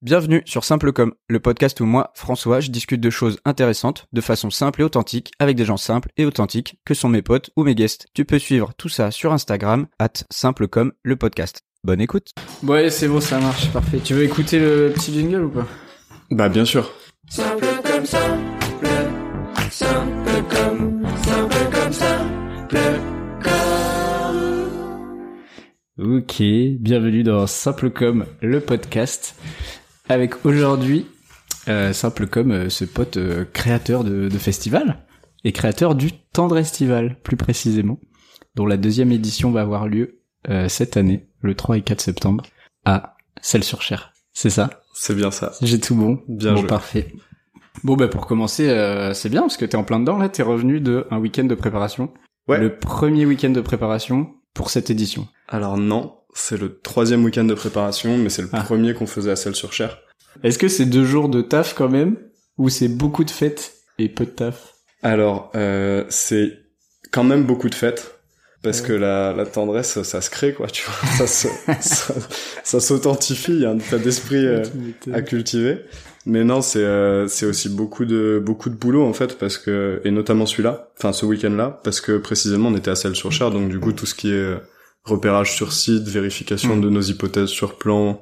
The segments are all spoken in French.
Bienvenue sur Simple Comme, le podcast où moi, François, je discute de choses intéressantes de façon simple et authentique avec des gens simples et authentiques que sont mes potes ou mes guests. Tu peux suivre tout ça sur Instagram, at Simple Comme, le podcast. Bonne écoute. Ouais, c'est bon, ça marche, parfait. Tu veux écouter le petit jingle ou pas? Bah bien sûr. Simple comme simple, simple comme, simple comme simple comme. Ok, bienvenue dans Simple Comme, le podcast. Avec aujourd'hui, euh, Simple Comme, euh, ce pote euh, créateur de, de festival et créateur du Tendre Estival, plus précisément, dont la deuxième édition va avoir lieu euh, cette année, le 3 et 4 septembre, à Celles-sur-Cher. C'est ça? C'est bien ça. J'ai tout bon. Bien bon, joué. parfait. Bon, bah pour commencer, euh, c'est bien parce que t'es en plein dedans là. T'es revenu de un week-end de préparation. Ouais. Le premier week-end de préparation pour cette édition. Alors non, c'est le troisième week-end de préparation, mais c'est le Ah. premier qu'on faisait à Celles-sur-Cher. Est-ce que c'est deux jours de taf quand même ou c'est beaucoup de fêtes et peu de taf? Alors, euh, c'est quand même beaucoup de fêtes, parce Ouais. que la, la tendresse, ça se crée, quoi, tu vois. Ça s'authentifie, il y a un état d'esprit euh, à cultiver. Mais non, c'est euh, c'est aussi beaucoup de beaucoup de boulot en fait parce que et notamment celui-là, enfin ce week-end-là, parce que précisément on était à Celles-sur-Cher, donc du coup tout ce qui est repérage sur site, vérification Mm. de nos hypothèses sur plan,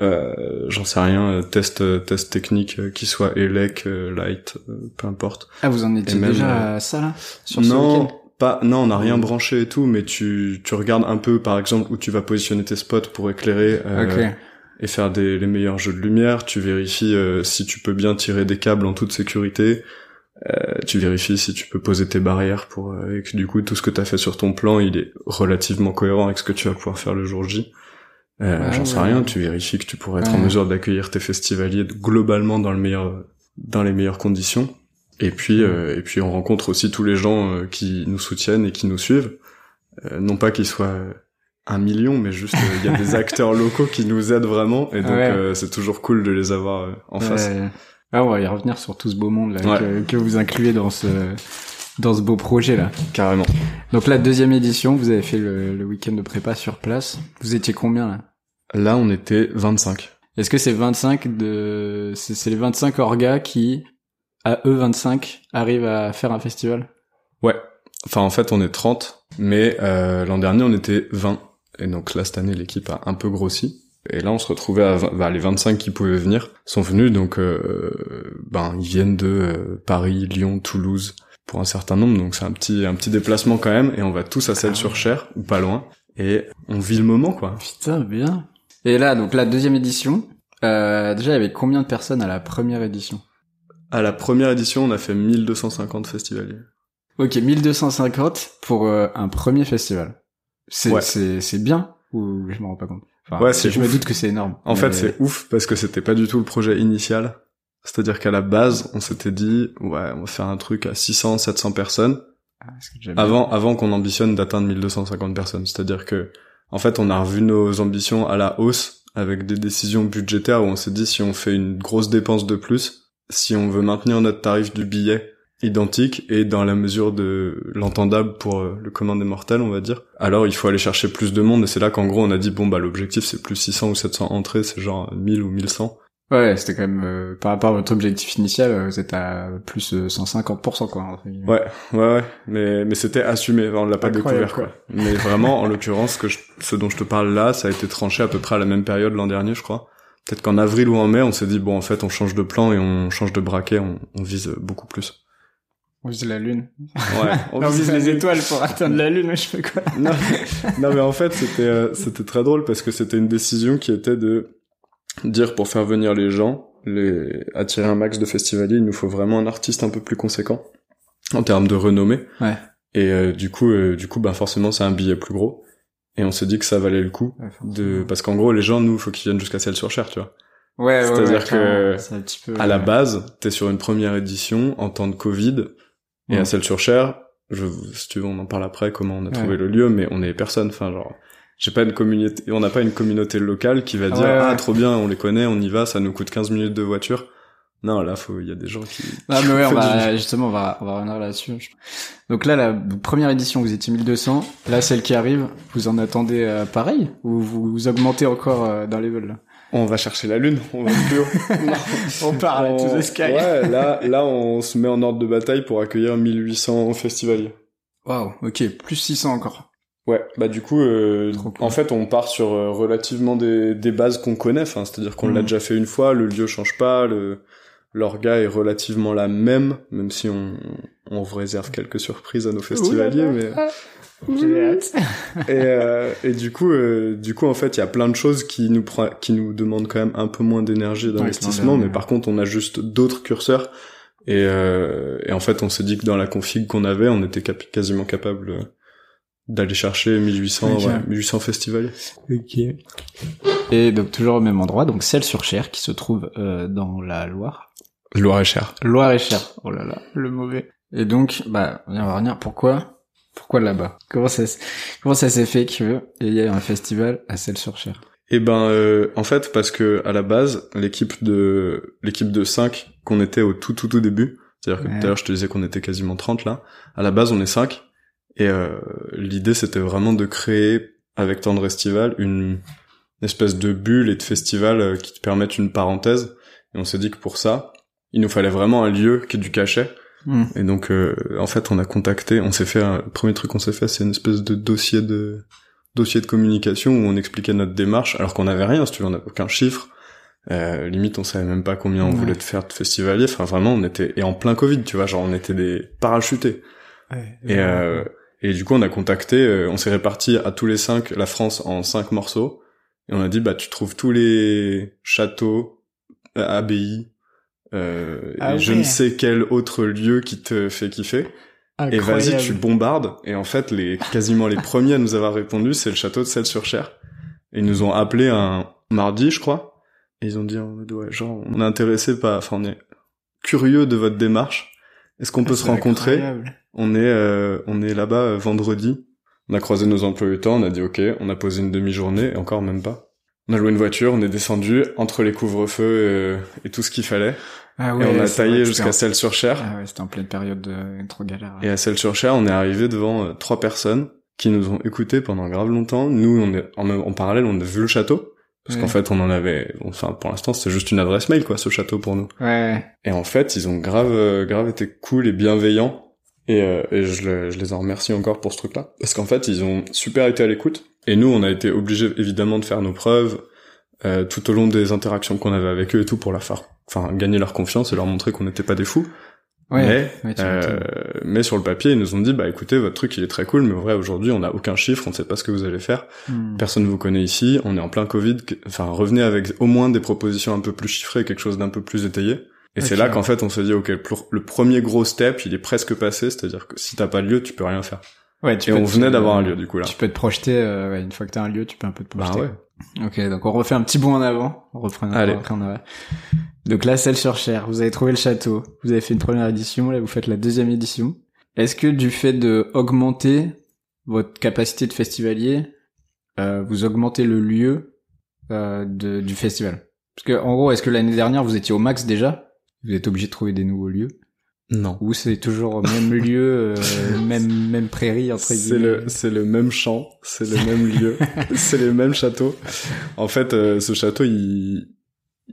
euh, j'en sais rien, euh, test euh, test technique euh, qui soit euh, light, peu importe. Ah, vous en étiez même, déjà à ça là sur ce non, pas non, on n'a rien Mm. branché et tout, mais tu tu regardes un peu par exemple où tu vas positionner tes spots pour éclairer. euh, et faire des, les meilleurs jeux de lumière. Tu vérifies si tu peux bien tirer des câbles en toute sécurité. Euh, tu vérifies si tu peux poser tes barrières pour euh, et que du coup tout ce que tu as fait sur ton plan il est relativement cohérent avec ce que tu vas pouvoir faire le jour J. Euh, J'en sais ouais. rien. Tu vérifies que tu pourrais être en mesure d'accueillir tes festivaliers globalement dans le meilleur dans les meilleures conditions. Et puis euh, et puis on rencontre aussi tous les gens euh, qui nous soutiennent et qui nous suivent. Euh, non pas qu'ils soient un million, mais juste il y a des acteurs locaux qui nous aident vraiment, et donc euh, c'est toujours cool de les avoir en face. Ah, on va y revenir sur tout ce beau monde là Ouais. que, que vous incluez dans ce dans ce beau projet là. Carrément. Donc la deuxième édition, vous avez fait le, le week-end de prépa sur place. Vous étiez combien là? Là, on était 25. Est-ce que c'est 25 de c'est c'est les 25 orgas qui à eux 25 arrivent à faire un festival? Ouais. Enfin, en fait, on est 30, mais euh, l'an dernier, on était 20. Et donc là, cette année, l'équipe a un peu grossi. Et là, on se retrouvait à 20 bah, les 25 qui pouvaient venir sont venus, donc euh, ben ils viennent de euh, Paris, Lyon, Toulouse pour un certain nombre, donc c'est un petit un petit déplacement quand même. Et on va tous à Celles-sur-Cher ou pas loin, et on vit le moment quoi. Putain, bien. Et là donc la deuxième édition, euh, déjà il y avait combien de personnes à la première édition? À la première édition, on a fait 1250 festivaliers. OK, 1250 pour euh, un premier festival. C'est Ouais. c'est c'est bien ou je m'en rends pas compte? Enfin, Ouais, c'est je me doute que c'est énorme. En Mais- fait, c'est ouf parce que c'était pas du tout le projet initial. C'est-à-dire qu'à la base, on s'était dit, ouais, on va faire un truc à 600, 700 personnes Ah, avant, avant qu'on ambitionne d'atteindre 1250 personnes. C'est-à-dire que, en fait, on a revu nos ambitions à la hausse avec des décisions budgétaires où on s'est dit si on fait une grosse dépense de plus, si on veut maintenir notre tarif du billet identique et dans la mesure de l'entendable pour euh, le commun des mortels, on va dire. Alors il faut aller chercher plus de monde et c'est là qu'en gros on a dit bon bah l'objectif c'est plus 600 ou 700 entrées, c'est genre 1000 ou 1100. Ouais, c'était quand même euh, par rapport à votre objectif initial, euh, vous êtes à plus euh, 150% quoi. entre guillemets. Ouais, ouais, ouais, mais mais c'était assumé, on l'a pas Incroyable, découvert quoi. Mais vraiment, en l'occurrence, ce que je- ce dont je te parle là, ça a été tranché à peu près à la même période l'an dernier, je crois. Peut-être qu'en avril ou en mai, on s'est dit bon, en fait, on change de plan et on change de braquet, on, on vise beaucoup plus. On vise la lune. Ouais, On vise les étoiles pour atteindre la lune, mais je fais quoi non, non, mais en fait, c'était euh, c'était très drôle parce que c'était une décision qui était de dire pour faire venir les gens, les attirer un max de festivaliers, il nous faut vraiment un artiste un peu plus conséquent en termes de renommée. Ouais. Et euh, du coup, euh, du coup, bah forcément, c'est un billet plus gros. Et on s'est dit que ça valait le coup de parce qu'en gros, les gens, nous, faut qu'ils viennent jusqu'à Celles-sur-Cher, tu vois. Ouais, ouais, C'est-à-dire ouais, que, clairement, c'est un petit peu, À la base, t'es sur une première édition en temps de Covid, et Ouais. à Celles-sur-Cher, je, si tu veux, on en parle après, comment on a trouvé Ouais. le lieu, mais on est personne, enfin, genre, j'ai pas une communauté, on n'a pas une communauté locale qui va dire, ouais, ah, trop bien, on les connaît, on y va, ça nous coûte 15 minutes de voiture. Non, là, faut, il y a des gens qui... Ah mais ouais, on va, justement, on va, on va revenir là-dessus. Donc là, la première édition, vous étiez 1200. Là, celle qui arrive, vous en attendez euh, pareil? Ou vous, vous augmentez encore euh, d'un level là? On va chercher la lune, on va plus haut. On part On- to the sky. Ouais, là, là, on se met en ordre de bataille pour accueillir 1800 festivaliers. Waouh, ok, plus 600 encore. Ouais, bah du coup, euh, cool. en fait, on part sur euh, relativement des, des bases qu'on connaît. Enfin, c'est-à-dire qu'on l'a Mhm. déjà fait une fois, le lieu change pas, le l'orga est relativement la même, même si on on vous réserve quelques surprises à nos festivaliers. mais J'ai hâte. et, euh, et du coup, euh, du coup, en fait, il y a plein de choses qui nous qui nous demandent quand même un peu moins d'énergie et d'investissement, mais par contre, on a juste d'autres curseurs. Et, euh, et en fait, on s'est dit que dans la config qu'on avait, on était cap- quasiment capable euh, d'aller chercher 1800, Ok. ouais, 1800 festivaliers. Ok. Et donc toujours au même endroit, donc Celles-sur-Cher, qui se trouve euh, dans la Loire. Loire-et-Cher. Loire-et-Cher. Oh là là, le mauvais. Et donc, bah, on va revenir. Pourquoi? Pourquoi là-bas? Comment ça, comment ça s'est fait qu'il y ait un festival à Celles-sur-Cher Et ben, euh, en fait, parce que à la base, l'équipe de l'équipe de 5 qu'on était au tout tout tout début, c'est-à-dire que Ouais. tout à l'heure je te disais qu'on était quasiment 30 là. À la base, on est 5 et euh, l'idée c'était vraiment de créer avec Tendre Estival une espèce de bulle et de festival euh, qui te permettent une parenthèse. Et on s'est dit que pour ça, il nous fallait vraiment un lieu qui ait du cachet. Hmm. Et donc, euh, en fait, on a contacté, on s'est fait, un, le premier truc qu'on s'est fait, c'est une espèce de dossier de dossier de communication où on expliquait notre démarche, alors qu'on n'avait rien, si tu veux, on n'avait aucun chiffre. Euh, limite, on savait même pas combien on Ouais. voulait faire de festivalier. Enfin, vraiment, on était et en plein Covid, tu vois, genre on était des parachutés. Et euh, et du coup, on a contacté, euh, on s'est réparti à tous les cinq la France en cinq morceaux. Et on a dit, bah, tu trouves tous les châteaux, euh, abbayes, euh, Ah et je ne sais quel autre lieu qui te fait kiffer. Et vas-y, tu bombardes. Et en fait, les quasiment les premiers à nous avoir répondu, c'est le château de Celles-sur-Cher. Et ils nous ont appelé un mardi, je crois. Et ils ont dit, ouais, genre, on est intéressé par, enfin, on est curieux de votre démarche. Est-ce qu'on peut se rencontrer On est, euh, on est là-bas euh, vendredi. On a croisé nos emplois du temps, on a dit ok, on a posé une demi-journée, et encore même pas. On a loué une voiture, on est descendu entre les couvre-feux euh, et tout ce qu'il fallait. Ah et on a taillé jusqu'à en- Ah ouais, c'était en pleine période de trop galère. Et à Celles-sur-Cher, on est arrivé devant euh, trois personnes qui nous ont écoutés pendant grave longtemps. Nous, on est en parallèle, on a vu le château. Parce Ouais. qu'en fait, on en avait... Enfin, pour l'instant, c'était juste une adresse mail, quoi, ce château pour nous. Ouais. Et en fait, ils ont grave, euh, grave été cool et bienveillants. Et, euh, et je, le- je les en remercie encore pour ce truc-là. Parce qu'en fait, ils ont super été à l'écoute. Et nous, on a été obligés, évidemment, de faire nos preuves euh, tout au long des interactions qu'on avait avec eux et tout pour leur faire... Enfin, gagner leur confiance et leur montrer qu'on n'était pas des fous. Ouais. Mais, Ouais, euh, mais sur le papier, ils nous ont dit, bah écoutez, votre truc, il est très cool, mais en vrai, aujourd'hui, on n'a aucun chiffre, on ne sait pas ce que vous allez faire. Hmm. Personne ne vous connaît ici, on est en plein Covid, enfin, revenez avec au moins des propositions un peu plus chiffrées, quelque chose d'un peu plus étayé. Et c'est là qu'en fait, on se dit, ok, le pr- le premier gros step, il est presque passé, c'est-à-dire que si t'as pas de lieu, tu peux rien faire. Ouais, tu Et on venait d'avoir un lieu, du coup, là. Tu peux te projeter, euh, ouais, une fois que t'as un lieu, tu peux un peu te Bah projeter. ouais. Ok, donc on refait un petit bond en avant. On reprend Allez. on reprend en avant. Donc là, celle sur Cher, vous avez trouvé le château, vous avez fait une première édition, là vous faites la deuxième édition. Est-ce que du fait de augmenter votre capacité de festivalier, euh, vous augmentez le lieu euh, de, du festival? Parce que en gros, est-ce que l'année dernière vous étiez au max déjà? Vous êtes obligé de trouver des nouveaux lieux? Non. Ou c'est toujours au même lieu, euh, même même prairie entre C'est guillemets? le, c'est le même champ, c'est le même lieu, c'est les mêmes châteaux. En fait, euh, ce château, il,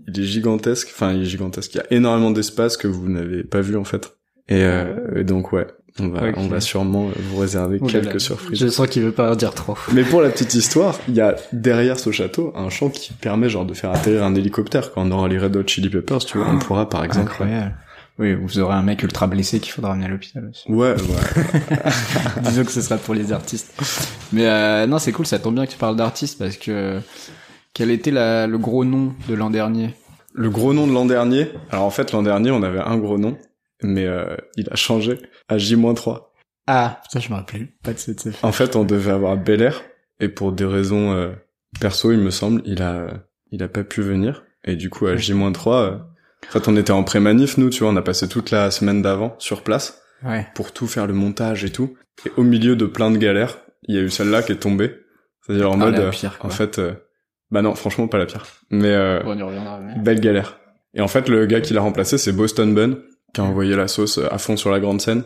il est gigantesque. Enfin, il est gigantesque. Il y a énormément d'espace que vous n'avez pas vu, en fait. Et, euh, et donc, ouais, on va, on va sûrement vous réserver Oh quelques là. surprises. Je sens qu'il veut pas en dire trop. Mais pour la petite histoire, il y a derrière ce château un champ qui permet genre de faire atterrir un hélicoptère. Quand on aura les Red Hot Chili Peppers, tu vois, on pourra par exemple. Incroyable. Oui, vous aurez un mec ultra blessé qu'il faudra amener à l'hôpital aussi. Ouais, ouais. Disons que ce sera pour les artistes. Mais euh, non, c'est cool, ça tombe bien que tu parles d'artistes parce que quel était la, le gros nom de l'an dernier? Le gros nom de l'an dernier? Alors en fait, l'an dernier, on avait un gros nom, mais euh, il a changé à J-3. Ah, putain, je me rappelle pas de cette En fait, on devait avoir Bel Air, et pour des raisons euh, perso, il me semble, il a, il a pas pu venir. Et du coup, à J-3, euh, en fait, on était en pré-manif, nous, tu vois, on a passé toute la semaine d'avant sur place Ouais. pour tout faire le montage et tout. Et au milieu de plein de galères, il y a eu celle-là qui est tombée. C'est-à-dire en Ah, mode, euh, pire, en fait, euh, bah non, franchement, pas la pire. Mais euh, on y reviendra. mais- belle galère. Et en fait, le gars qui l'a remplacé, c'est Boston Bun, qui a envoyé la sauce euh, à fond sur la grande scène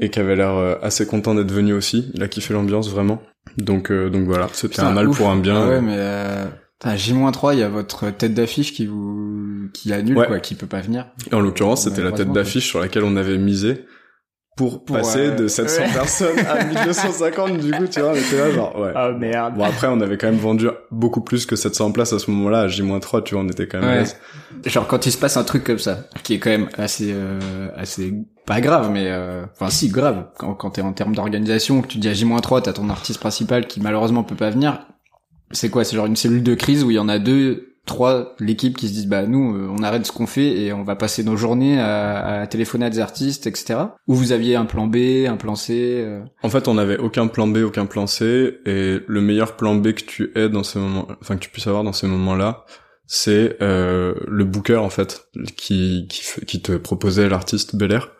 et qui avait l'air euh, assez content d'être venu aussi. Il a kiffé l'ambiance vraiment. Donc, euh, donc voilà, c'était un mal ouf. pour un bien. Ah ouais, mais euh, À J-3, il y a votre tête d'affiche qui vous qui annule Ouais. quoi, qui peut pas venir. Et en l'occurrence, c'était la tête d'affiche sur laquelle on avait misé pour, Pour, passer euh, de 700 ouais. personnes à 1250. Du coup, tu vois, on était là genre, ouais. Ah merde. Bon après, on avait quand même vendu beaucoup plus que 700 places à ce moment-là. À J-3, tu vois, on était quand même à Ouais. l'aise. Genre quand il se passe un truc comme ça, qui est quand même assez euh, assez pas grave, mais euh, enfin si grave. Quand, quand t'es en termes d'organisation, que tu dis à J-3, t'as ton artiste principal qui malheureusement peut pas venir. C'est quoi? C'est genre une cellule de crise où il y en a deux, trois, l'équipe qui se disent bah nous euh, on arrête ce qu'on fait et on va passer nos journées à, à téléphoner à des artistes, etc. Ou vous aviez un plan B, un plan C. euh, En fait, on n'avait aucun plan B, aucun plan C, et le meilleur plan B que tu aies dans ces moments, enfin que tu puisses avoir dans ces moments-là, c'est euh, le booker en fait qui qui, qui te proposait l'artiste Bel Air.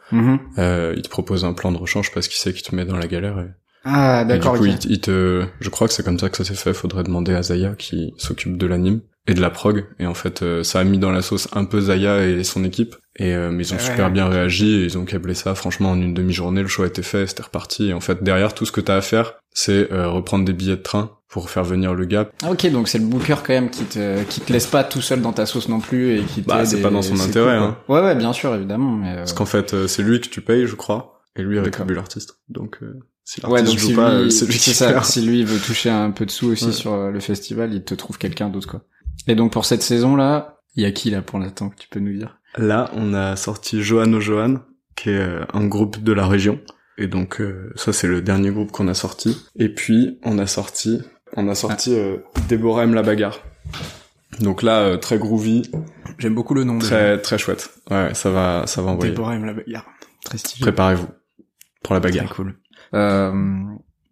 Euh, il te propose un plan de rechange parce qu'il sait qu'il te met dans la galère. Et, Ah et du d'accord. coup, ok. il, il te, je crois que c'est comme ça que ça s'est fait. Faudrait demander à Zaya qui s'occupe de l'anime et de la prog. Et en fait, euh, ça a mis dans la sauce un peu Zaya et son équipe. Et euh, mais ils ont Ouais. super bien réagi et ils ont câblé ça. Franchement, en une demi-journée, le choix était fait, c'était reparti. Et en fait, derrière, tout ce que t'as à faire, c'est euh, reprendre des billets de train pour faire venir le gars. Ah, ok, donc c'est le booker quand même qui te qui te laisse pas tout seul dans ta sauce non plus et qui Bah, c'est pas dans son intérêt, cool, quoi. Ouais ouais, bien sûr évidemment, mais euh, Parce qu'en fait, euh, c'est lui que tu payes, je crois, et lui rétribue l'artiste. Donc, euh, si ouais donc joue si pas, lui, c'est lui qui ça, si lui veut toucher un peu de sous aussi Ouais. sur le festival, il te trouve quelqu'un d'autre quoi. Et donc pour cette saison là, il y a qui là pour l'instant que tu peux nous dire? Là, on a sorti Johan au Johan, qui est euh, un groupe de la région. Et donc, euh, ça, c'est le dernier groupe qu'on a sorti. Et puis, on a sorti, on a sorti euh, Déborah aime la bagarre. Donc là, euh, très groovy, J'aime beaucoup le nom. très très chouette. Ouais, ça va, ça va envoyer. Déborah aime la bagarre. Très stylé. Préparez-vous pour la Très bagarre. cool. Euh,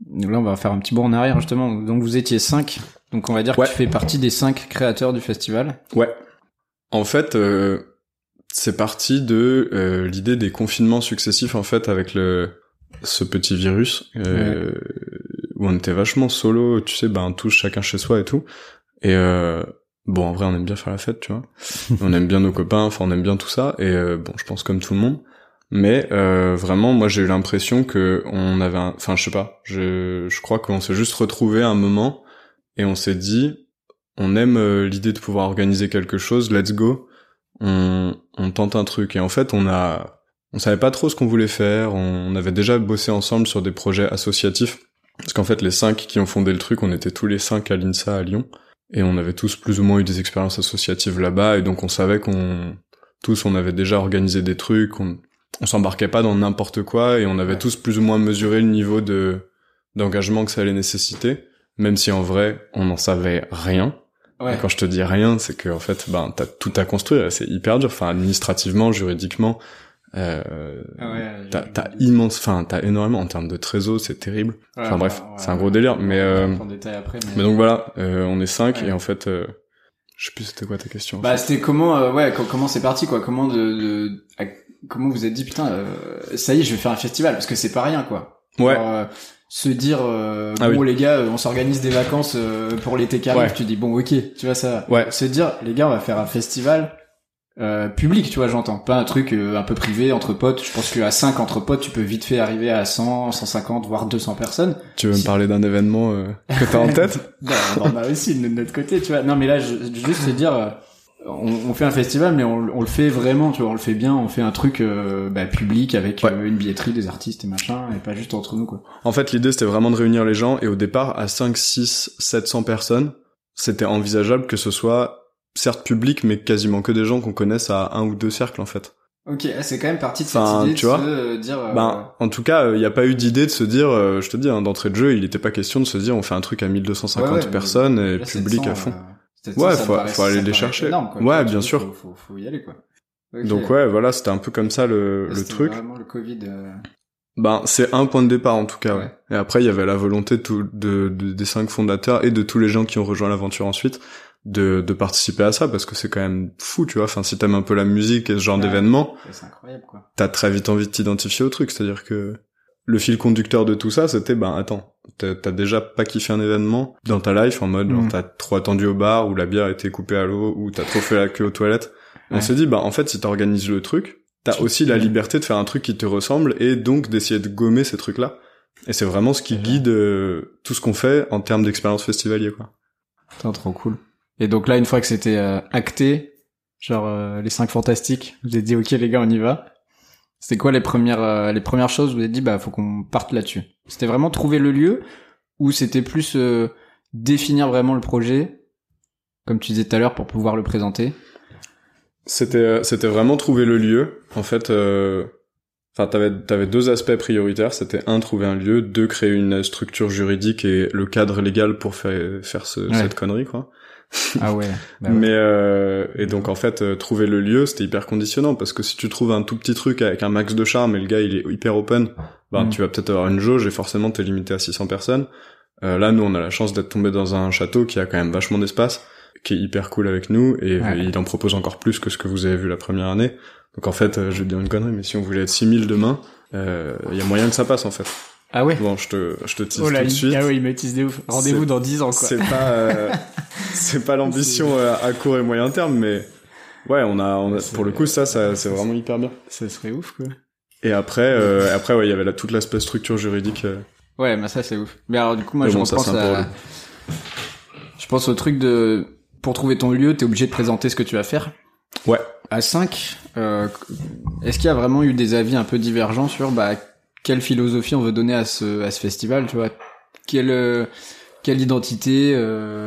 donc là, on va faire un petit bond en arrière, justement. Donc, vous étiez cinq. Donc, on va dire Ouais. que tu fais partie des cinq créateurs du festival. Ouais. En fait, euh, c'est parti de euh, l'idée des confinements successifs en fait avec le ce petit virus euh, où on était vachement solo, tu sais, ben tous chacun chez soi et tout. Et euh, bon, en vrai, on aime bien faire la fête, tu vois. on aime bien nos copains, enfin, on aime bien tout ça. Et euh, bon, je pense comme tout le monde. Mais euh, vraiment, moi, j'ai eu l'impression que on avait, un... enfin, je sais pas, je je crois qu'on s'est juste retrouvé un moment et on s'est dit, on aime euh, l'idée de pouvoir organiser quelque chose, let's go. On, on tente un truc. Et en fait on a on savait pas trop ce qu'on voulait faire, on avait déjà bossé ensemble sur des projets associatifs. Parce qu'en fait les cinq qui ont fondé le truc, on était tous les cinq à l'INSA à Lyon. Et on avait tous plus ou moins eu des expériences associatives là-bas. Et donc on savait qu'on tous on avait déjà organisé des trucs, on, on s'embarquait pas dans n'importe quoi. Et on avait tous plus ou moins mesuré le niveau de d'engagement que ça allait nécessiter, même si en vrai on n'en savait rien. Et quand je te dis rien, c'est que en fait, ben t'as tout à construire. C'est hyper dur. Enfin, administrativement, juridiquement, euh, t'as t'as immense, enfin t'as énormément en termes de trésor, c'est terrible. enfin, bref, c'est un gros délire, mais, euh, après, mais... Mais donc voilà, euh, on est cinq Ouais. et en fait, euh, je sais plus c'était quoi ta question. en Bah, fait. c'était comment, euh, ouais, co- comment c'est parti, quoi? Comment de, de à- comment vous êtes dit, putain, euh, ça y est, je vais faire un festival, parce que c'est pas rien, quoi. ouais, euh, se dire, euh, Ah bon, oui. les gars, euh, on s'organise des vacances euh, pour l'été qui arrive, Ouais. tu dis, bon, ok, tu vois ça. Ouais. Se dire, les gars, on va faire un festival, euh, public, tu vois, j'entends. Pas un truc euh, un peu privé, entre potes. Je pense qu'à 5 entre potes, tu peux vite fait arriver à 100, 150, voire 200 personnes. tu veux me parler d'un événement euh, que t'as en tête? Bah, on en a aussi de notre côté, tu vois. Non, mais là, je, juste se dire, euh, on, on fait un festival, mais on, on le fait vraiment, tu vois, on le fait bien, on fait un truc euh, bah, public avec Ouais. euh, une billetterie, des artistes et machin, et pas juste entre nous, quoi. En fait, l'idée c'était vraiment de réunir les gens et au départ, à 5, 6, 700 personnes, c'était envisageable que ce soit certes public, mais quasiment que des gens qu'on connaisse à un ou deux cercles en fait. Ok, ah, c'est quand même parti de Enfin, cette idée tu de vois, se euh, dire. euh, Ben, en tout cas, il n'y a pas eu d'idée de se dire, je te dis, hein, d'entrée de jeu, il n'était pas question de se dire, on fait un truc à 1250 ouais, ouais, personnes et public 700, à fond. 700, Ouais, faut- paraît- faut aller les chercher. énorme, quoi. Ouais, bien sûr. Faut, faut, faut y aller, quoi. Donc ouais, voilà, c'était un peu comme ça le, le truc. Vraiment le Covid. euh, Ben, c'est un point de départ en tout cas. Ouais. Et après, il y avait la volonté de, de, de- des cinq fondateurs et de tous les gens qui ont rejoint l'aventure ensuite de, de participer à ça parce que c'est quand même fou, tu vois. Enfin, si t'aimes un peu la musique et ce genre Ouais. d'événement, C'est incroyable, quoi. t'as très vite envie de t'identifier au truc. C'est-à-dire que le fil conducteur de tout ça, c'était, ben attends, t'as déjà pas kiffé un événement dans ta life en mode, Mhm. t'as trop attendu au bar ou la bière était coupée à l'eau ou t'as trop fait la queue aux toilettes. On s'est dit, bah en fait, si t'organises le truc, t'as aussi la liberté de faire un truc qui te ressemble et donc d'essayer de gommer ces trucs-là. Et c'est vraiment ce qui guide euh, tout ce qu'on fait en termes d'expérience festivalier, quoi. Putain, trop cool. Et donc là, une fois que c'était euh, acté, genre euh, les cinq fantastiques, vous avez dit ok les gars, on y va. C'était quoi les premières euh, les premières choses Vous avez dit bah faut qu'on parte là-dessus? C'était vraiment trouver le lieu ou c'était plus euh, définir vraiment le projet, comme tu disais tout à l'heure, pour pouvoir le présenter? C'était euh, c'était vraiment trouver le lieu. En fait, euh, enfin t'avais t'avais deux aspects prioritaires. C'était un trouver un lieu, deux créer une structure juridique et le cadre légal pour faire faire ce- Ouais. cette connerie quoi. Ah ouais. bah ouais. Mais euh, et donc en fait euh, trouver le lieu c'était hyper conditionnant parce que si tu trouves un tout petit truc avec un max de charme et le gars il est hyper open, ben Mm. tu vas peut-être avoir une jauge et forcément t'es limité à 600 personnes. Euh, là nous on a la chance d'être tombé dans un château qui a quand même vachement d'espace, qui est hyper cool avec nous et Ouais. euh, il en propose encore plus que ce que vous avez vu la première année. Donc en fait euh, je vais te dire une connerie mais si on voulait être 6000 demain, euh, il y a moyen que ça passe en fait. Ah ouais. Bon je te je te tease Oh là, tout de suite. ah ouais, il me tease des ouf. Rendez-vous dans 10 ans quoi. C'est pas, euh, c'est pas l'ambition euh, à court et moyen terme, mais ouais, on a, on a pour le coup, ça, ça c'est vraiment hyper bien. Ça serait ouf quoi. Et après, euh, après, ouais, il y avait là toute l'aspect structure juridique. euh. Ouais, mais ça c'est ouf. Mais alors du coup, moi Mais je bon, repense à... Je pense au truc de... Pour trouver ton lieu, t'es obligé de présenter ce que tu vas faire. Ouais. À 5, euh, est-ce qu'il y a vraiment eu des avis un peu divergents sur bah, quelle philosophie on veut donner à ce, à ce festival, tu vois? Quelle, euh, quelle identité euh,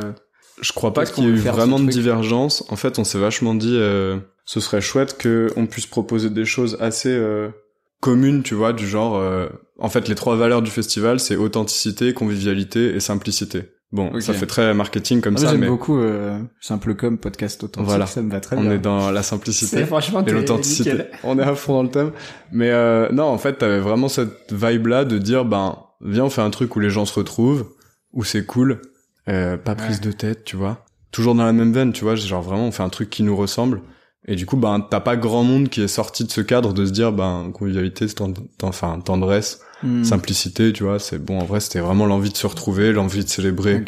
Je crois pas qu'il y ait qu'on eu vraiment de divergence. En fait, on s'est vachement dit, euh, ce serait chouette que on puisse proposer des choses assez euh, communes, tu vois, du genre. euh, en fait, les trois valeurs du festival, c'est authenticité, convivialité et simplicité. Bon, ça fait très marketing comme Ah, ça, J'aime mais beaucoup euh, Simple comme podcast authentique, Voilà. ça me va très on bien. est dans la simplicité. C'est franchement et l'authenticité. On est à fond dans le thème. Mais euh, non, en fait, t'avais vraiment cette vibe-là de dire, ben, viens, on fait un truc où les gens se retrouvent, où c'est cool, euh, pas prise Ouais. de tête, tu vois. Toujours dans la même veine, tu vois, genre vraiment, on fait un truc qui nous ressemble. Et du coup, ben, t'as pas grand monde qui est sorti de ce cadre de se dire, ben, convivialité, tend- enfin, tendresse, Hmm. simplicité, tu vois, c'est bon, en vrai, c'était vraiment l'envie de se retrouver, l'envie de célébrer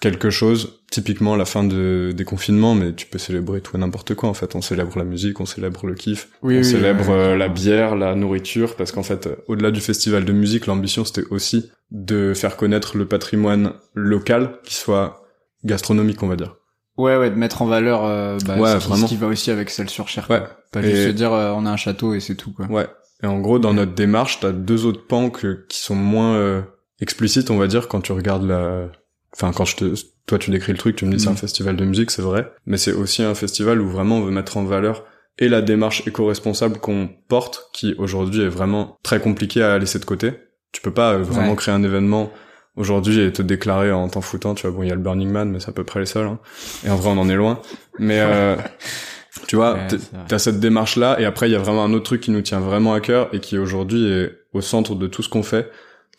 quelque chose, typiquement la fin de, des confinements, mais tu peux célébrer tout et n'importe quoi en fait. On célèbre la musique, on célèbre le kiff, Oui, on oui, célèbre euh, la bière, la nourriture, parce qu'en fait, euh, au-delà du festival de musique, l'ambition c'était aussi de faire connaître le patrimoine local, qui soit gastronomique, on va dire. Ouais, ouais, de mettre en valeur euh, bah, Ouais, ce, qui, vraiment. ce qui va aussi avec celle sur Cher. Ouais. Pas Et- juste se dire euh, on a un château et c'est tout quoi. Ouais. Et en gros, dans notre démarche, t'as deux autres pans que- qui sont moins euh, explicites, on va dire, quand tu regardes la... Enfin, quand je te... Toi, tu décris le truc, tu me dis c'est un festival de musique, c'est vrai. Mais c'est aussi un festival où vraiment on veut mettre en valeur et la démarche éco-responsable qu'on porte, qui aujourd'hui est vraiment très compliquée à laisser de côté. Tu peux pas euh, vraiment Ouais. créer un événement aujourd'hui et te déclarer en t'en foutant. Tu vois, bon, il y a le Burning Man, mais c'est à peu près les seuls. hein. Et en vrai, on en est loin. Mais... Euh, tu vois, Ouais, t'as cette démarche là et après il y a vraiment un autre truc qui nous tient vraiment à cœur et qui aujourd'hui est au centre de tout ce qu'on fait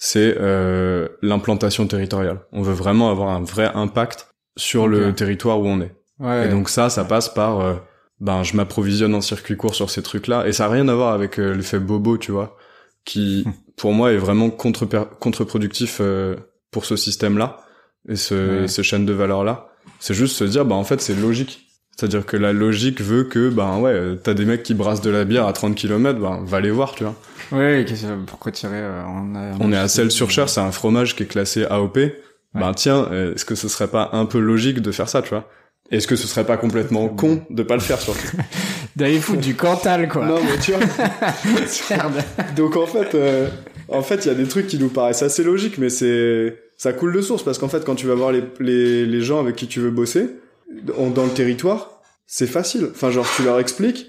c'est euh, l'implantation territoriale. On veut vraiment avoir un vrai impact sur le territoire où on est. Ouais. et donc ça ça passe par euh, ben je m'approvisionne en circuit court sur ces trucs là et ça a rien à voir avec euh, l'effet bobo tu vois qui pour moi est vraiment contre contre-productif euh, pour ce système là et ce, Ouais. ces chaînes de valeur là c'est juste se dire bah en fait c'est logique c'est-à-dire que la logique veut que, ben ouais, t'as des mecs qui brassent de la bière à 30 km, ben va les voir, tu vois. Ouais, pourquoi tirer euh, on, a, On est à Celles-sur-Cher, c'est un fromage qui est classé AOP. Ben tiens, est-ce que ce serait pas un peu logique de faire ça, tu vois? Est-ce que ce serait pas complètement con de pas le faire, surtout D'aller foutre du Cantal quoi. Non, mais tu vois. Merde. Donc en fait, euh, en fait, il y a des trucs qui nous paraissent assez logiques, mais c'est ça coule de source parce qu'en fait, quand tu vas voir les, les, les gens avec qui tu veux bosser dans le territoire, c'est facile. Enfin, genre, tu leur expliques.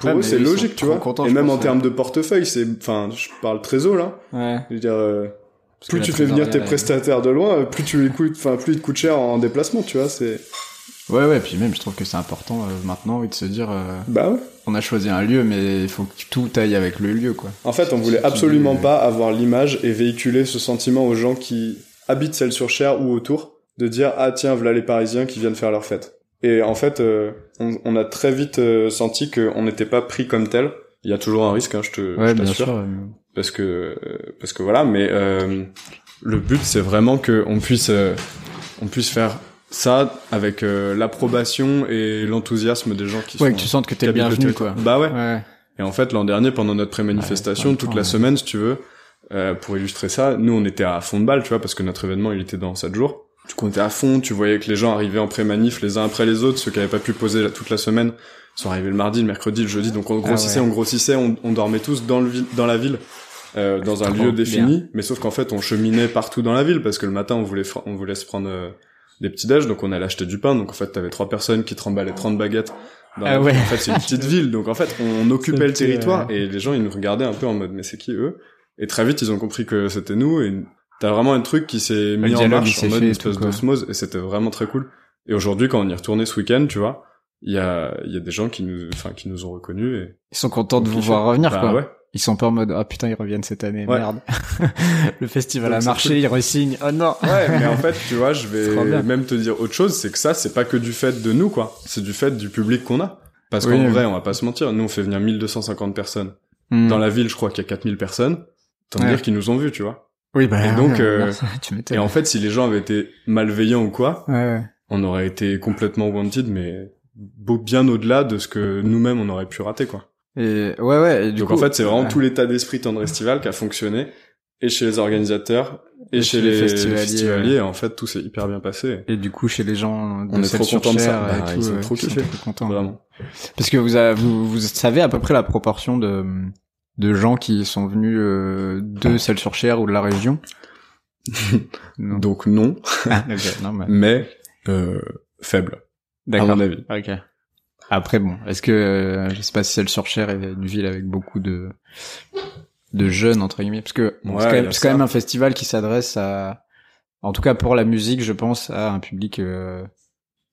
Pour Ouais, eux, c'est logique, tu vois. contents, Et même pense, en ouais. termes de portefeuille, c'est, enfin, je parle trésor là. Ouais. Je veux dire, euh, plus tu fais venir tes prestataires de loin, euh, plus tu les coûtes, enfin, plus ils te coûtent cher en déplacement, tu vois. C'est. Ouais, ouais, puis même je trouve que c'est important euh, maintenant oui, de se dire euh, Bah ouais. on a choisi un lieu mais il faut que tout aille avec le lieu quoi. En fait, on voulait absolument pas avoir l'image et véhiculer ce sentiment aux gens qui habitent Celles-sur-Cher ou autour, de dire ah tiens voilà les Parisiens qui viennent faire leur fête. Et en fait, euh, on, on a très vite euh, senti qu'on n'était pas pris comme tel. Il y a toujours un risque, hein, je te, Ouais, je bien t'assure, sûr. parce que parce que voilà. Mais euh, le but, c'est vraiment que on puisse euh, on puisse faire ça avec euh, l'approbation et l'enthousiasme des gens qui Ouais, sont que tu sentes que t'es bienvenu quoi. Bah ouais. Ouais. Et en fait, l'an dernier, pendant notre pré-manifestation, Ouais, toute ouais, la ouais. semaine, si tu veux, euh, pour illustrer ça, nous, on était à fond de balle, tu vois, parce que notre événement, il était dans 7 jours. Tu comptais à fond, tu voyais que les gens arrivaient en pré-manif les uns après les autres, ceux qui avaient pas pu poser la- toute la semaine. Sont arrivés le mardi, le mercredi, le jeudi, donc on grossissait, ouais. on grossissait, on, on dormait tous dans le dans la ville, euh, dans un Trop lieu défini, mais sauf qu'en fait on cheminait partout dans la ville parce que le matin on voulait on voulait se prendre euh, des petits déj, donc on allait acheter du pain, donc en fait t'avais trois personnes qui te remballaient 30 baguettes. Dans Ah ouais. En fait c'est une petite ville, donc en fait on occupait le territoire euh, et les gens ils nous regardaient un peu en mode mais c'est qui eux? Et très vite ils ont compris que c'était nous et T'as vraiment un truc qui s'est mis en marche en mode une espèce d'osmose et c'était vraiment très cool. Et aujourd'hui, quand on y est retourné ce week-end, tu vois, il y a, il y a des gens qui nous, enfin, qui nous ont reconnus et. Ils sont contents de vous voir revenir, Bah quoi. ouais. Ils sont pas en mode, ah putain, ils reviennent cette année, Ouais. merde. le festival Donc a marché, cool. ils re-signent. Oh non. Ouais, mais en fait, tu vois, je vais même te dire autre chose, c'est que ça, c'est pas que du fait de nous, quoi. C'est du fait du public qu'on a. Parce Oui, qu'en oui. vrai, on va pas se mentir, nous, on fait venir 1250 personnes. Hmm. Dans la ville, je crois qu'il y a 4000 personnes. Tant Ouais. dire qu'ils nous ont vus, tu vois. Oui, bah, Et donc, euh, merci, tu m'étonnes. Et en fait, si les gens avaient été malveillants ou quoi, Ouais, ouais. on aurait été complètement wanted, mais beau- bien au-delà de ce que nous-mêmes on aurait pu rater, quoi. Et, ouais, ouais. et du Donc coup, en fait, c'est vraiment ouais. tout l'état d'esprit Tendre Estival qui a fonctionné, et chez les organisateurs, et, chez, les festivaliers, festivaliers, en fait, tout s'est hyper bien passé. Et du coup, chez les gens de On est trop contents de ça. Bah, tout, ils ont euh, trop ils sont trop contents. Vraiment. Parce que vous, avez, vous, vous savez à peu près la proportion de, de gens qui sont venus euh, de Celles-sur-Cher ou de la région Non. Donc non, Ah, non, mais... mais euh, faible, à D'accord. mon avis. Ok. Après bon, est-ce que euh, je sais pas si Celles-sur-Cher est une ville avec beaucoup de de jeunes entre guillemets parce que bon, Ouais, c'est quand, c'est même un festival qui s'adresse à en tout cas pour la musique, je pense à un public euh,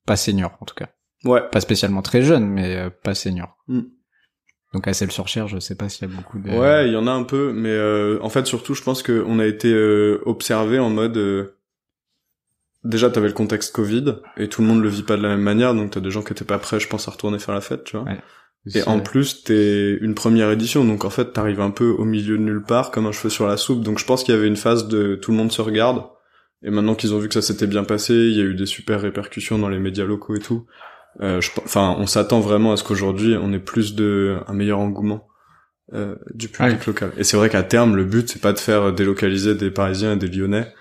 pas senior en tout cas. Ouais. Pas spécialement très jeune mais euh, pas senior. Mm. Donc à Celles-sur-Cher, je sais pas s'il y a beaucoup de Ouais, il y en a un peu, mais euh, en fait surtout, je pense qu'on a été euh, observé en mode. euh, Déjà, t'avais le contexte Covid et tout le monde le vit pas de la même manière, donc t'as des gens qui étaient pas prêts, je pense, à retourner faire la fête, tu vois. Ouais. Et en plus, t'es une première édition, donc en fait, t'arrives un peu au milieu de nulle part, comme un cheveu sur la soupe. Donc je pense qu'il y avait une phase de tout le monde se regarde. Et maintenant qu'ils ont vu que ça s'était bien passé, il y a eu des super répercussions dans les médias locaux et tout. Euh, enfin, on s'attend vraiment à ce qu'aujourd'hui, on ait plus de un meilleur engouement euh, du public Ouais. local. Et c'est vrai qu'à terme, le but c'est pas de faire délocaliser des Parisiens et des Lyonnais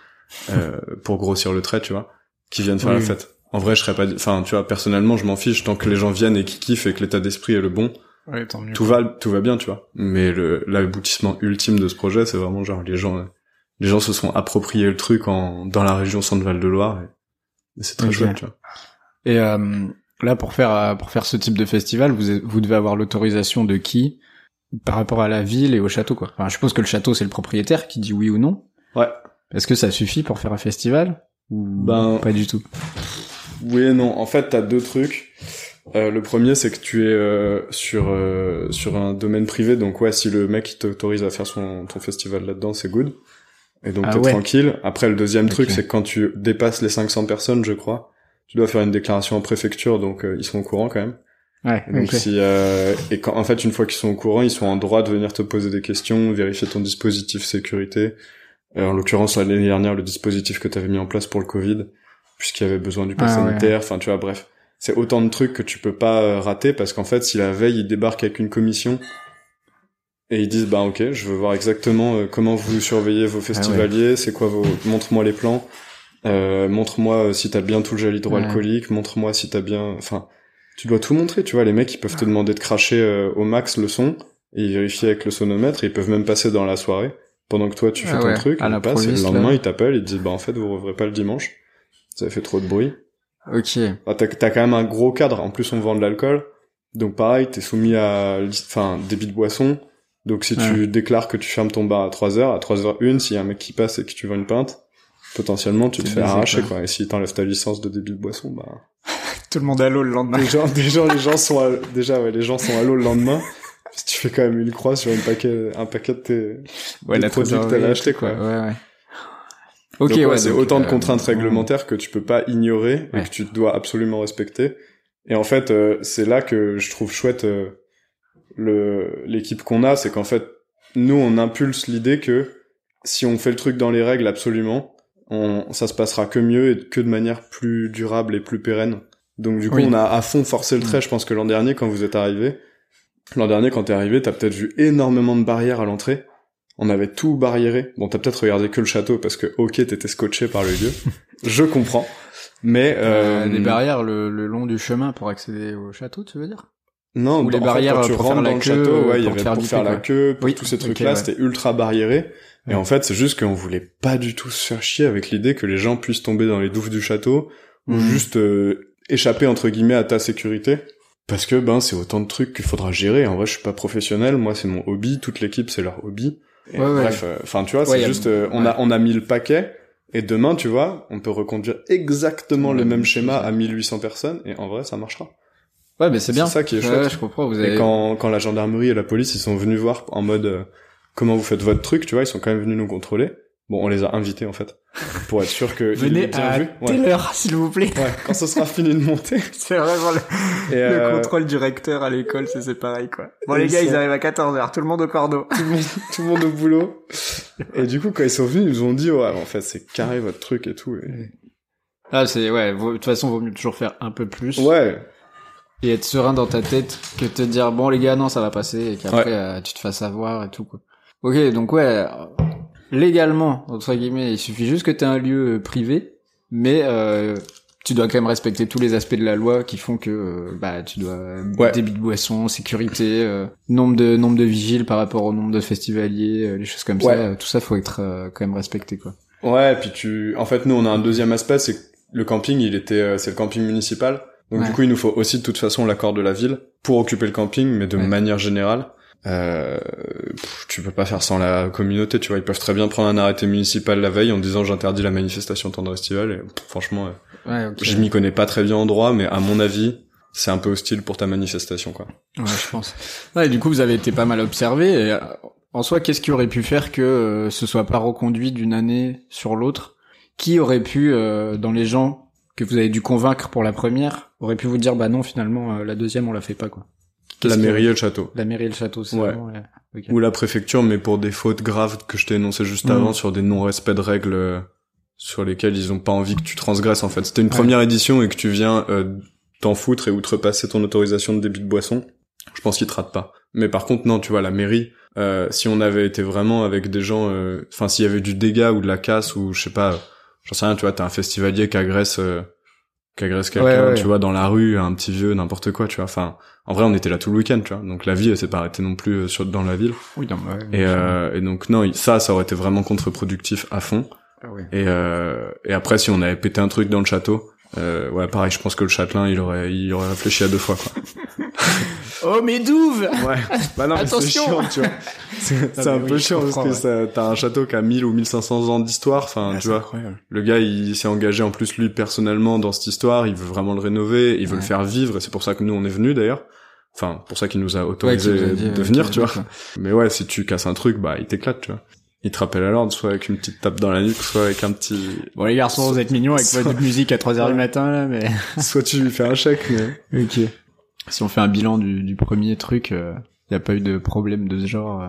euh, pour grossir le trait, tu vois, qui viennent faire Oui. la fête. En vrai, je serais pas, enfin, tu vois, personnellement, je m'en fiche tant que les gens viennent et qu'ils kiffent et que l'état d'esprit est le bon Ouais, tant mieux. tout va tout va bien tu vois mais le l'aboutissement ultime de ce projet c'est vraiment genre les gens les gens se sont appropriés le truc en dans la région Centre-Val de Loire et, et c'est très Ok. chouette tu vois Et euh, là, pour faire euh, pour faire ce type de festival, vous vous devez avoir l'autorisation de qui par rapport à la ville et au château, quoi. Enfin, je suppose que le château c'est le propriétaire qui dit oui ou non. ouais. Est-ce que ça suffit pour faire un festival ou Ben- pas du tout? oui et non. En fait t'as deux trucs. Euh, le premier c'est que tu es euh, sur euh, sur un domaine privé. Donc ouais si le mec t'autorise à faire son ton festival là-dedans c'est good. Et donc Ah t'es ouais. tranquille. Après le deuxième truc c'est que quand tu dépasses les 500 personnes je crois tu dois faire une déclaration en préfecture donc euh, ils sont au courant quand même Ouais. Et Donc si euh, et quand en fait une fois qu'ils sont au courant, ils sont en droit de venir te poser des questions, vérifier ton dispositif sécurité. Euh, en l'occurrence l'année dernière le dispositif que tu avais mis en place pour le Covid, puisqu'il y avait besoin du pass Ah, ouais. sanitaire. Enfin tu vois bref, c'est autant de trucs que tu peux pas euh, rater parce qu'en fait si la veille ils débarquent avec une commission et ils disent bah ok je veux voir exactement euh, comment vous surveillez Ah vos festivaliers, c'est quoi vos montre-moi les plans. Euh, montre-moi euh, si t'as bien tout le gel hydroalcoolique, montre-moi si t'as bien, enfin, tu dois tout montrer, tu vois. Les mecs, ils peuvent te demander de cracher euh, au max le son et ils vérifient avec le sonomètre. Et ils peuvent même passer dans la soirée pendant que toi tu fais Ah ton truc. à ils la passent, et le lendemain, ils t'appellent, ils te disent bah en fait vous rouvrez pas le dimanche, ça fait trop de bruit. Ok. Ah, t'as t'as quand même un gros cadre. En plus, on vend de l'alcool, donc pareil, t'es soumis à, enfin, débit de boisson. Donc si tu déclares que tu fermes ton bar à 3 heures, à 3 heures une, s'il y a un mec qui passe et que tu vends une pinte, potentiellement tu te fais arracher quoi. quoi. Et si t'enlèves ta licence de débit de boisson, bah Tout le monde à l'eau le lendemain. déjà, déjà les gens sont à, déjà ouais, les gens sont à l'eau le lendemain. Si tu fais quand même une croix sur une paquet, un paquet de tes, Ouais, la produits que t'avais et acheté, quoi. Ouais, ouais. Ok, Donc, ouais, c'est autant de euh, contraintes réglementaires que tu peux pas ignorer Ouais. et que tu dois absolument respecter. Et en fait, euh, c'est là que je trouve chouette euh, le l'équipe qu'on a, c'est qu'en fait, nous on impulse l'idée que si on fait le truc dans les règles absolument, on, ça se passera que mieux et que de manière plus durable et plus pérenne. Donc du coup, Oui. on a à fond forcé le trait. Je pense que l'an dernier, quand vous êtes arrivé, l'an dernier quand t'es arrivé, t'as peut-être vu énormément de barrières à l'entrée On avait tout barriéré. Bon, t'as peut-être regardé que le château parce que ok, t'étais scotché par le lieu. Je comprends. Mais euh, Euh, des barrières le, le long du chemin pour accéder au château, tu veux dire? Non, Ou les fait, barrières quand tu pour rentres faire la dans le queue, château, euh, ouais, il y avait pour faire la quoi. queue, pour Oui, tous ces trucs-là, ouais. c'était ultra barriéré. Et Ouais. en fait, c'est juste qu'on voulait pas du tout se faire chier avec l'idée que les gens puissent tomber dans les douves du château ou Mhm. juste euh, échapper entre guillemets à ta sécurité. Parce que ben c'est autant de trucs qu'il faudra gérer. En vrai, je suis pas professionnel, moi c'est mon hobby, toute l'équipe c'est leur hobby. Et Ouais, ouais. bref, euh, enfin tu vois, c'est juste euh, on a on a mis le paquet et demain, tu vois, on peut reconduire exactement le même schéma à 1800 personnes et en vrai ça marchera. Ouais, mais c'est bien. C'est ça qui est chouette. ouais, je comprends. Vous Et avez. quand, quand la gendarmerie et la police, ils sont venus voir en mode euh, comment vous faites votre truc, tu vois, ils sont quand même venus nous contrôler. Bon, on les a invités en fait pour être sûr que Venez bien à vu. Ouais. telle heure, s'il vous plaît. Ouais, quand ce sera fini de monter. C'est vraiment le, Et le euh, contrôle du recteur à l'école, c'est c'est pareil, quoi. Bon, Et les gars, ils arrivent à 14h, tout le monde au cordeau. tout, le monde, tout le monde au boulot. Et du coup, quand ils sont venus, ils nous ont dit ouais, en fait, c'est carré votre truc et tout. Et... Ah, c'est, ouais, de toute façon, vaut mieux toujours faire un peu plus. Ouais, Et être serein dans ta tête que te dire, bon, les gars, non, ça va passer, et qu'après, Ouais. euh, tu te fasses avoir et tout, quoi. Ok, donc ouais, euh, légalement, entre guillemets, il suffit juste que tu un lieu euh, privé, mais euh, tu dois quand même respecter tous les aspects de la loi qui font que euh, bah tu dois Ouais. débit de boisson, sécurité, euh, nombre de nombre de vigiles par rapport au nombre de festivaliers, euh, les choses comme Ouais. ça, tout ça faut être euh, quand même respecté quoi. ouais. Puis tu, en fait, nous, on a un deuxième aspect, c'est que le camping, il était, c'est le camping municipal. Donc Ouais. du coup, il nous faut aussi de toute façon l'accord de la ville pour occuper le camping, mais de Ouais. manière générale. Euh, pff, tu peux pas faire sans la communauté, tu vois. Ils peuvent très bien prendre un arrêté municipal la veille en disant j'interdis la manifestation tendre estivale. Et pff, franchement, euh, Ouais, je m'y connais pas très bien en droit, mais à mon avis, c'est un peu hostile pour ta manifestation, quoi. Ouais, je pense. Ouais, du coup, vous avez été pas mal observé. Et, euh, en soi, qu'est-ce qui aurait pu faire que euh, ce soit pas reconduit d'une année sur l'autre? Qui aurait pu, euh, dans les gens que vous avez dû convaincre pour la première, aurait pu vous dire, bah non, finalement, euh, la deuxième, on la fait pas, quoi. La mairie et le château. La mairie et le château, c'est Ouais. vraiment, ouais. Ou la préfecture, mais pour des fautes graves que je t'ai énoncées juste Mhm. avant sur des non-respects de règles euh, sur lesquelles ils ont pas envie que tu transgresses, en fait. C'était une première édition et que tu viens euh, t'en foutre et outrepasser ton autorisation de débit de boisson. Je pense qu'ils te ratent pas. Mais par contre, non, tu vois, la mairie, euh, si on avait été vraiment avec des gens, euh, enfin, s'il y avait du dégât ou de la casse ou je sais pas, j'en sais rien, tu vois, t'as un festivalier qui agresse, euh, qui agresse quelqu'un, Ouais, ouais. tu vois, dans la rue, un petit vieux, n'importe quoi, tu vois. Enfin, en vrai, on était là tout le week-end, tu vois. Donc la vie, elle s'est pas arrêtée non plus euh, sur dans la ville. Oui, non, ouais, Et, euh, et donc non, ça, ça aurait été vraiment contre-productif à fond. Ah ouais. Et, euh, et après, si on avait pété un truc dans le château, euh, ouais, pareil, je pense que le châtelain, il aurait, il aurait réfléchi à deux fois, quoi. Oh, mes douves Ouais. Bah non, mais c'est Attention chiant, tu vois. C'est c'est Ah, un peu chiant parce que ça, t'as un château qui a 1000 ou 1500 ans d'histoire, enfin, tu vois. incroyable. Le gars, il s'est engagé en plus lui personnellement dans cette histoire, il veut vraiment le rénover, il veut Ouais. le faire vivre, et c'est pour ça que nous on est venus d'ailleurs. Enfin, pour ça qu'il nous a autorisé Ouais, qui vous a dit, de euh, venir, tu vois. Mais ouais, si tu casses un truc, bah il t'éclate, tu vois. Il te rappelle à l'ordre, soit avec une petite tape dans la nuque, soit avec un petit... Bon, les garçons, vous êtes mignons avec Soit- votre musique à 3h du matin, là, mais... soit tu lui fais un chèque, mais... Ok. Si on fait un bilan du, du premier truc, il n'y a pas eu de problème de ce genre euh,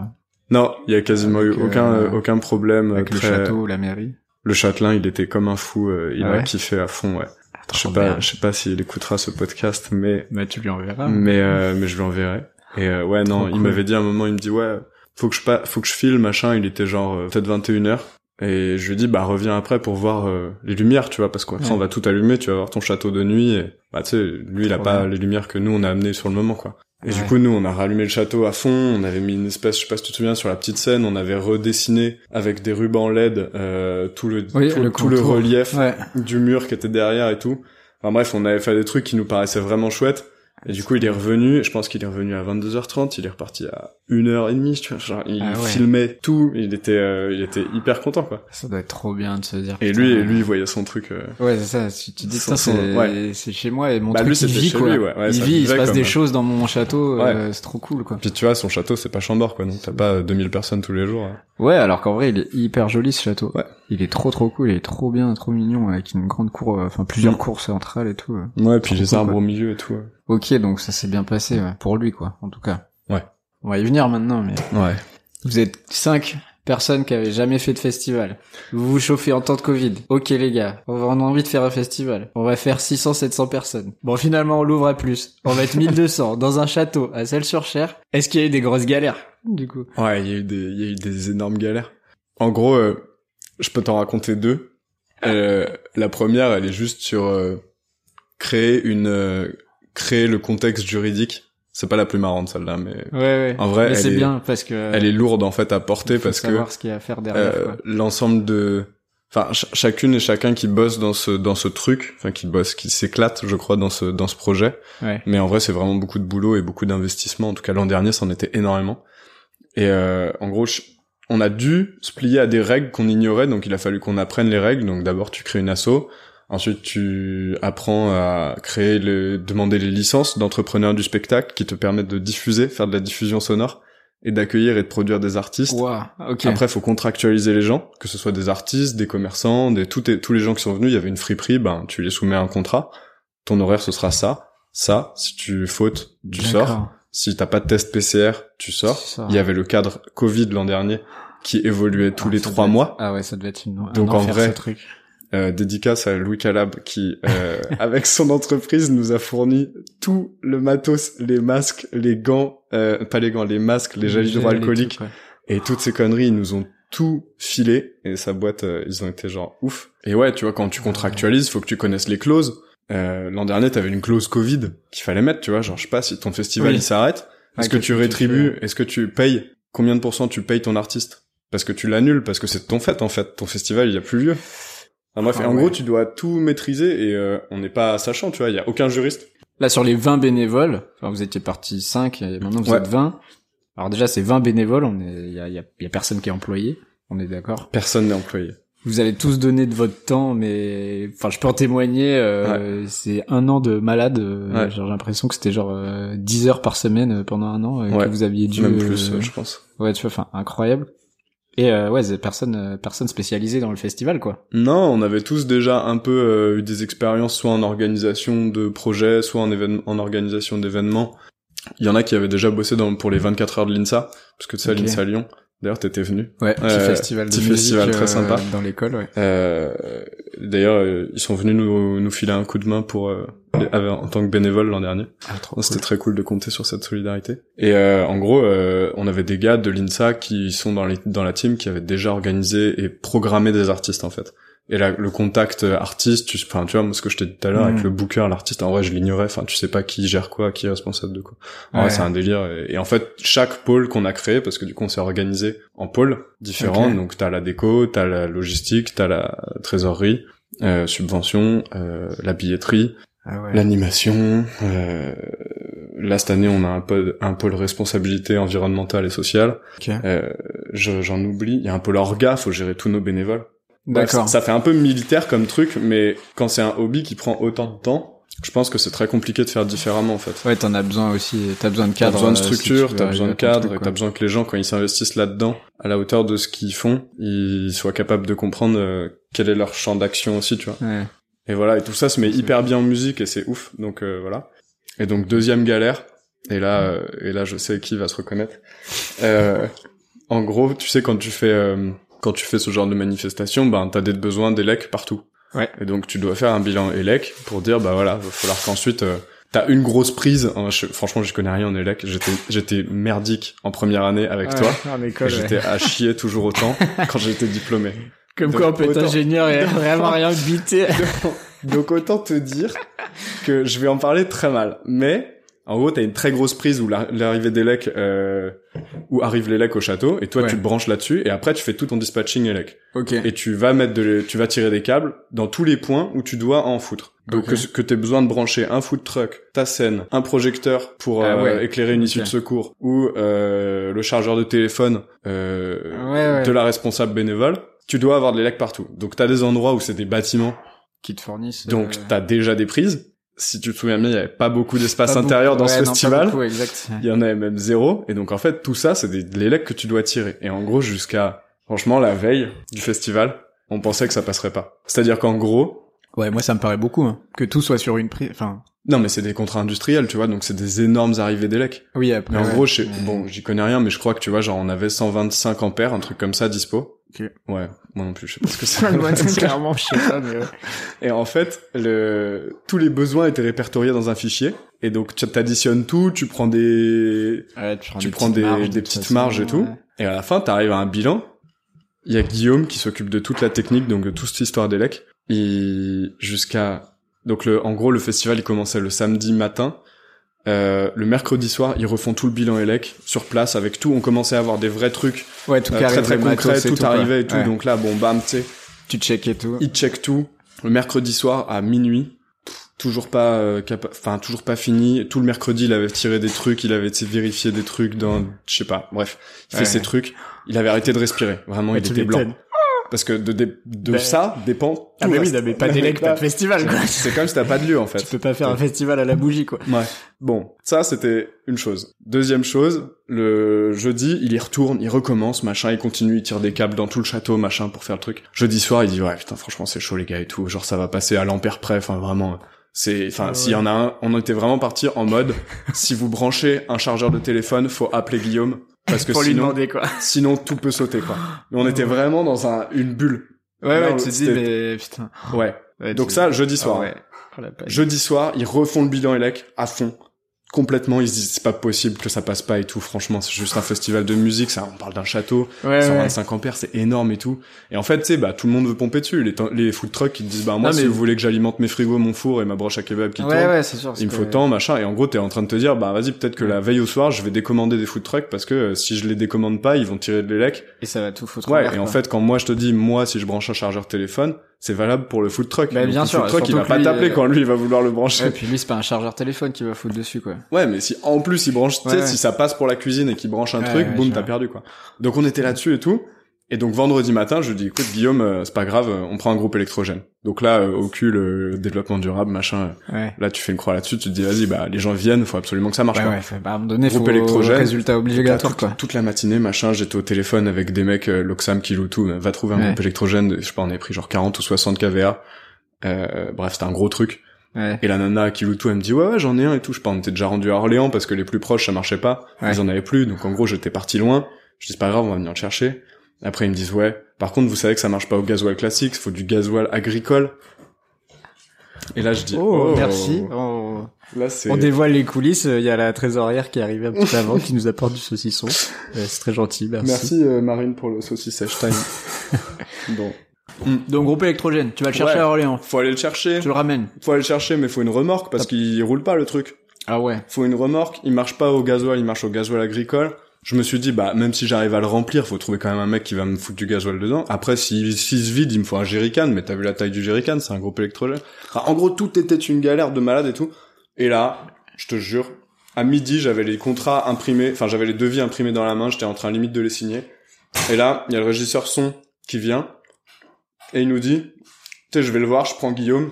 Non, il y a quasiment Avec, eu aucun, euh, euh, aucun problème. avec le château ou la mairie. Le châtelain, il était comme un fou, euh, il Ah a kiffé à fond, ouais. Je sais pas, je sais pas s'il écoutera ce podcast, mais Bah, tu lui enverras. mais euh, mais je lui enverrai. Et euh, ouais, non, Trop il cool. m'avait dit à un moment, il me dit ouais, faut que je pas, faut que je file, machin. Il était genre euh, peut-être 21 h et je lui dit bah reviens après pour voir euh, les lumières, tu vois, parce qu'après Ouais. on va tout allumer, tu vas voir ton château de nuit. Et, bah tu sais, lui il a pas les lumières que nous on a amenées sur le moment, quoi. Et du coup, nous, on a rallumé le château à fond, on avait mis une espèce, je sais pas si tu te souviens, sur la petite scène, on avait redessiné avec des rubans LED euh, tout le Oui, tout, le tout le contour. relief Ouais. du mur qui était derrière et tout. Enfin bref, on avait fait des trucs qui nous paraissaient vraiment chouettes. Et du coup, il est revenu, je pense qu'il est revenu à 22h30, il est reparti à 1h30, tu vois, genre, il Ah ouais. filmait tout, il était, euh, il était hyper content, quoi. Ça doit être trop bien de se dire. Et putain, lui, euh, lui, il voyait son truc, euh, Ouais, c'est ça. Tu dis, son- c'est ouais. chez moi et mon Bah, truc, lui, il vit, quoi. lui, ouais. Ouais, il ça vit, il se passe comme- des choses dans mon château, euh, c'est trop cool, quoi. Puis tu vois, son château, c'est pas Chambord, quoi, donc t'as pas euh, 2000 personnes tous les jours. hein. Ouais, alors qu'en vrai, il est hyper joli, ce château. Ouais. Il est trop trop cool, il est trop bien, trop mignon, avec une grande cour, euh, enfin, plusieurs Mm. cours centrales et tout. euh. Ouais, puis les arbres au milieu et tout. ouais. Ok, donc ça s'est bien passé, ouais. Pour lui, quoi, en tout cas. Ouais. On va y venir maintenant, mais Ouais. vous êtes cinq Personne qui avait jamais fait de festival. Vous vous chauffez en temps de Covid. Ok les gars, on a envie de faire un festival. On va faire 600 700 personnes. Bon finalement on l'ouvre à plus. On va être 1200 dans un château à Celles-sur-Cher. Est-ce qu'il y a eu des grosses galères du coup? Ouais, il y a eu des, il y a eu des énormes galères. En gros, euh, je peux t'en raconter deux. Euh, la première, elle est juste sur euh, créer une, euh, créer le contexte juridique. C'est pas la plus marrante celle-là, mais Ouais ouais. en vrai, elle c'est est, bien parce que elle est lourde en fait à porter parce que ce qu'il y a à faire derrière. euh, l'ensemble de enfin ch- chacune et chacun qui bosse dans ce dans ce truc enfin qui bosse qui s'éclate je crois dans ce dans ce projet Ouais. mais en vrai c'est vraiment beaucoup de boulot et beaucoup d'investissement en tout cas l'an dernier c'en était énormément et euh, en gros je- on a dû se plier à des règles qu'on ignorait donc il a fallu qu'on apprenne les règles donc d'abord tu crées une asso Ensuite, tu apprends à créer le, demander les licences d'entrepreneurs du spectacle qui te permettent de diffuser, faire de la diffusion sonore et d'accueillir et de produire des artistes. Wow. Ok. Après, faut contractualiser les gens, que ce soit des artistes, des commerçants, des tout, tous les gens qui sont venus. Il y avait une friperie, ben tu les soumets à un contrat. Ton horaire ce sera ça, ça. Si tu fautes, tu sors. Si t'as pas de test PCR, tu sors. Il y avait le cadre Covid l'an dernier qui évoluait tous Ah, les trois mois. Ah ouais, ça devait être une. un Donc, en enfer, vrai, ce truc. Euh, dédicace à Louis Calab qui, euh, avec son entreprise, nous a fourni tout le matos, les masques, les gants, euh, pas les gants, les masques, les gels hydroalcooliques et toutes ces conneries. Ils nous ont tout filé et sa boîte, euh, ils ont été genre ouf. Et ouais, tu vois, quand tu contractualises, faut que tu connaisses les clauses. Euh, L'an dernier, t'avais une clause Covid qu'il fallait mettre, tu vois, genre je sais pas si ton festival Oui. il s'arrête, est-ce que tu que tu rétribues, est-ce que tu payes, combien de pourcents tu payes ton artiste? Parce que tu l'annules, parce que c'est ton fait en fait, ton festival il y a plus lieu. Bref, Ah et en ouais. gros tu dois tout maîtriser et euh, on n'est pas sachant, tu vois, il y a aucun juriste. Là, sur les 20 bénévoles, enfin, vous étiez parti 5, et maintenant vous Ouais. êtes 20. Alors déjà, c'est 20 bénévoles, on est, il y a, y, a, il y a personne qui est employé. On est d'accord. Personne n'est employé. Vous allez tous donner de votre temps, mais, enfin, je peux en témoigner, euh, c'est un an de malade. euh, Ouais. J'ai l'impression que c'était genre euh, 10 heures par semaine euh, pendant un an euh, que vous aviez dû. Même plus, je pense. Ouais, tu vois, enfin, incroyable. Et euh, ouais, personne, euh, personne spécialisée dans le festival, quoi. Non, on avait tous déjà un peu euh, eu des expériences soit en organisation de projets, soit en, en organisation d'événements. Il y en a qui avaient déjà bossé dans, pour les 24 heures de l'INSA, parce que tu sais, l'INSA Lyon. D'ailleurs, t'étais venu. Ouais, petit Euh, festival de petit musique, festival très euh, sympa. dans l'école, ouais. Euh, D'ailleurs, euh, ils sont venus nous, nous filer un coup de main pour euh, en tant que bénévole l'an dernier. Ah, C'était très cool de compter sur cette solidarité. Et euh, en gros, euh, on avait des gars de l'INSA qui sont dans, les, dans la team qui avaient déjà organisé et programmé des artistes en fait. Et là, le contact euh, artiste, tu, enfin, tu vois, moi, ce que je t'ai dit tout à l'heure Mm. avec le booker, l'artiste, en vrai, je l'ignorais. Enfin, tu sais pas qui gère quoi, qui est responsable de quoi. En Ouais. vrai, c'est un délire. Et, et en fait, chaque pôle qu'on a créé, parce que du coup, on s'est organisé en pôles différents. Ok. Donc, t'as la déco, t'as la logistique, t'as la trésorerie, euh, subvention, euh, la billetterie, Ah ouais. l'animation. Euh, là, cette année, on a un pôle, un pôle responsabilité environnementale et sociale. Ok. Euh, je- J'en oublie. Il y a un pôle orga, faut gérer tous nos bénévoles. D'accord. Ça fait un peu militaire comme truc, mais quand c'est un hobby qui prend autant de temps, je pense que c'est très compliqué de faire différemment en fait. Ouais, t'en as besoin aussi. T'as besoin de T'as cadre. besoin de euh, si structure, tu veux t'as besoin de cadre, t'as besoin que les gens, quand ils s'investissent là-dedans, à la hauteur de ce qu'ils font, ils soient capables de comprendre euh, quel est leur champ d'action aussi, tu vois. Ouais. Et voilà, et tout ça se met hyper bien en musique et c'est ouf. Donc euh, voilà. Et donc deuxième galère. Et là, euh, et là, je sais qui va se reconnaître. Euh, en gros, tu sais quand tu fais euh, quand tu fais ce genre de manifestation, ben t'as des besoins d'élec partout. Ouais. Et donc tu dois faire un bilan élec pour dire bah voilà, va falloir qu'ensuite euh, t'as une grosse prise. Hein, je- franchement, je connais rien en élec. J'étais j'étais merdique en première année avec Ouais, toi. Ouais. J'étais à chier toujours autant quand j'étais diplômé. Comme Donc, quoi on peut être ingénieur et vraiment rien biter. Donc autant te dire que je vais en parler très mal. Mais en gros, t'as une très grosse prise où la- l'arrivée d'Elec, euh, où arrive l'Elec au château, et toi Ouais. tu te branches là-dessus, et après tu fais tout ton dispatching Elec. ok. Et tu vas mettre de, tu vas tirer des câbles dans tous les points où tu dois en foutre. Donc que, que t'aies besoin de brancher un food truck, ta scène, un projecteur pour Ah euh, ouais. éclairer une issue de secours, ou euh, le chargeur de téléphone euh, Ouais, de la responsable bénévole, tu dois avoir de l'Elec partout. Donc t'as des endroits où c'est des bâtiments Qui te fournissent. donc euh, t'as déjà des prises. Si tu te souviens bien, il y avait pas beaucoup d'espace intérieur beaucoup. dans Ouais, ce non, festival. beaucoup, exact. Il y en avait même zéro. Et donc en fait, tout ça, c'est des de l'élec que tu dois tirer. Et en gros, jusqu'à franchement la veille du festival, on pensait que ça passerait pas. C'est-à-dire qu'en gros, Ouais, moi ça me paraît beaucoup. Hein. Que tout soit sur une prise. Enfin, Non, mais c'est des contrats industriels, tu vois, donc c'est des énormes arrivées d'élec. Oui, après. Mais en ouais. gros, je sais- bon, j'y connais rien, mais je crois que tu vois, genre, on avait 125 ampères, un truc comme ça, dispo. Ok. Ouais, moi non plus, je sais pas ce que c'est. Clairement, je sais pas, mais ouais. Et en fait, le... tous les besoins étaient répertoriés dans un fichier. Et donc, tu t'additionnes tout, tu prends des, Ouais, tu prends tu des prends petites des, marges, des petites façon, marges et tout. ouais. Et à la fin, t'arrives à un bilan. Il y a Guillaume qui s'occupe de toute la technique, donc de toute cette histoire d'élec. Il, jusqu'à, donc le, en gros, le festival, il commençait le samedi matin. Euh, le mercredi soir, ils refont tout le bilan élec sur place avec tout. On commençait à avoir des vrais trucs Ouais, tout euh, très très concrets, et tout, arrivait et tout. Ouais. Donc là, bon, bam, tu sais, tu check et tout. ils checkent tout. Le mercredi soir à minuit, pff, toujours pas, euh, enfin toujours pas fini. Tout le mercredi, il avait tiré des trucs, il avait vérifié des trucs dans, je sais pas. Bref, il fait Ouais. ses trucs. Il avait arrêté de respirer. Vraiment, il était blanc. Parce que de, de, de Ben- ça dépend. Tout Ah, mais le oui, non, mais pas d'élec, pas de festival, quoi. C'est comme si t'as pas de lieu en fait. Tu peux pas faire un festival à la bougie, quoi. Ouais. Bon, ça c'était une chose. Deuxième chose, le jeudi, il y retourne, il recommence, machin, il continue, il tire des câbles dans tout le château, machin, pour faire le truc. Jeudi soir, il dit ouais, putain, franchement, c'est chaud les gars et tout. Genre ça va passer à l'ampère près. Enfin vraiment, c'est, enfin Ah s'il y en a un, on était vraiment parti en mode, si vous branchez un chargeur de téléphone, faut appeler Guillaume parce que Pour lui sinon, demander, quoi. sinon tout peut sauter quoi. Mais on était vraiment dans un une bulle. Ouais, Là, ouais, tu te dis, mais putain. Ouais. Ouais, Donc ça, jeudi Ah soir. ouais. Oh. Jeudi soir, ils refont le bilan élec à fond. Complètement, ils se disent c'est pas possible que ça passe pas et tout. Franchement, c'est juste un festival de musique, ça, on parle d'un château, Ouais, ouais. 125 ampères, c'est énorme et tout. Et en fait, tu sais, bah, tout le monde veut pomper dessus. Les, les food trucks, ils te disent, bah, moi, Non, si mais- vous voulez que j'alimente mes frigos, mon four et ma broche à kebab qui Ouais, tourne, sûr. il me faut tant, machin. Et en gros, t'es en train de te dire, bah, vas-y, peut-être que la veille au soir, je vais décommander des food trucks parce que euh, si je les décommande pas, ils vont tirer de l'élec. Et ça va tout foutre Ouais, et en fait, quand moi je te dis, moi, si je branche un chargeur téléphone, c'est valable pour le food truck. Bah, bien le sûr, food truck, il va pas t'appeler euh, quand lui, il va vouloir le brancher. Ouais, puis lui, c'est pas un chargeur téléphone qui va foutre dessus, quoi. Ouais, mais si en plus il branche, tu sais, Ouais, ouais. si ça passe pour la cuisine et qu'il branche un truc, boum, t'as perdu quoi. Donc on était là-dessus et tout. Et donc vendredi matin, je lui dis écoute Guillaume, euh, c'est pas grave, euh, on prend un groupe électrogène. Donc là, euh, au cul, le développement durable, machin. euh, Ouais. Là, tu fais une croix là-dessus, tu te dis vas-y, bah les gens viennent, faut absolument que ça marche. Ouais, quoi. ouais, fait- bah, à un moment donné, Groupe faut électrogène. résultat obligatoire, toute, quoi. toute la matinée, machin, j'étais au téléphone avec des mecs, l'Oxam qui loue tout, va trouver un Ouais. groupe électrogène, je sais pas, on avait pris genre 40 ou 60 kVA. Euh, bref, c'était un gros truc. Ouais. Et la nana qui loue tout, elle me dit ouais ouais j'en ai un et tout. Je sais pas, on était déjà rendu à Orléans parce que les plus proches ça marchait pas. Ouais. Ils en avaient plus, donc en gros j'étais parti loin. Je dis c'est pas grave, on va venir le chercher. Après ils me disent ouais. Par contre vous savez que ça marche pas au gasoil classique, il faut du gasoil agricole. Et là je dis Oh, merci. Oh. Là c'est On dévoile les coulisses. Il y a la trésorière qui est arrivée un petit peu avant, qui nous apporte du saucisson. Euh, c'est très gentil, merci. merci euh, Marine pour le saucissage time. bon, Donc, groupe électrogène, tu vas le chercher Ouais. à Orléans. faut aller le chercher. Tu le ramènes. Faut aller le chercher, mais faut une remorque parce qu'il roule pas le truc. Ah ouais. faut une remorque, il marche pas au gasoil, il marche au gasoil agricole. Je me suis dit, bah, même si j'arrive à le remplir, faut trouver quand même un mec qui va me foutre du gasoil dedans. Après, s'il s'il se vide, il me faut un jerrycan, mais t'as vu la taille du jerrycan, c'est un groupe électrogène. Enfin, en gros, tout était une galère de malade et tout. Et là, je te jure, à midi, j'avais les contrats imprimés, enfin, j'avais les devis imprimés dans la main, j'étais en train limite de les signer. Et là, il y a le régisseur son qui vient, et il nous dit, tu je vais le voir, je prends Guillaume,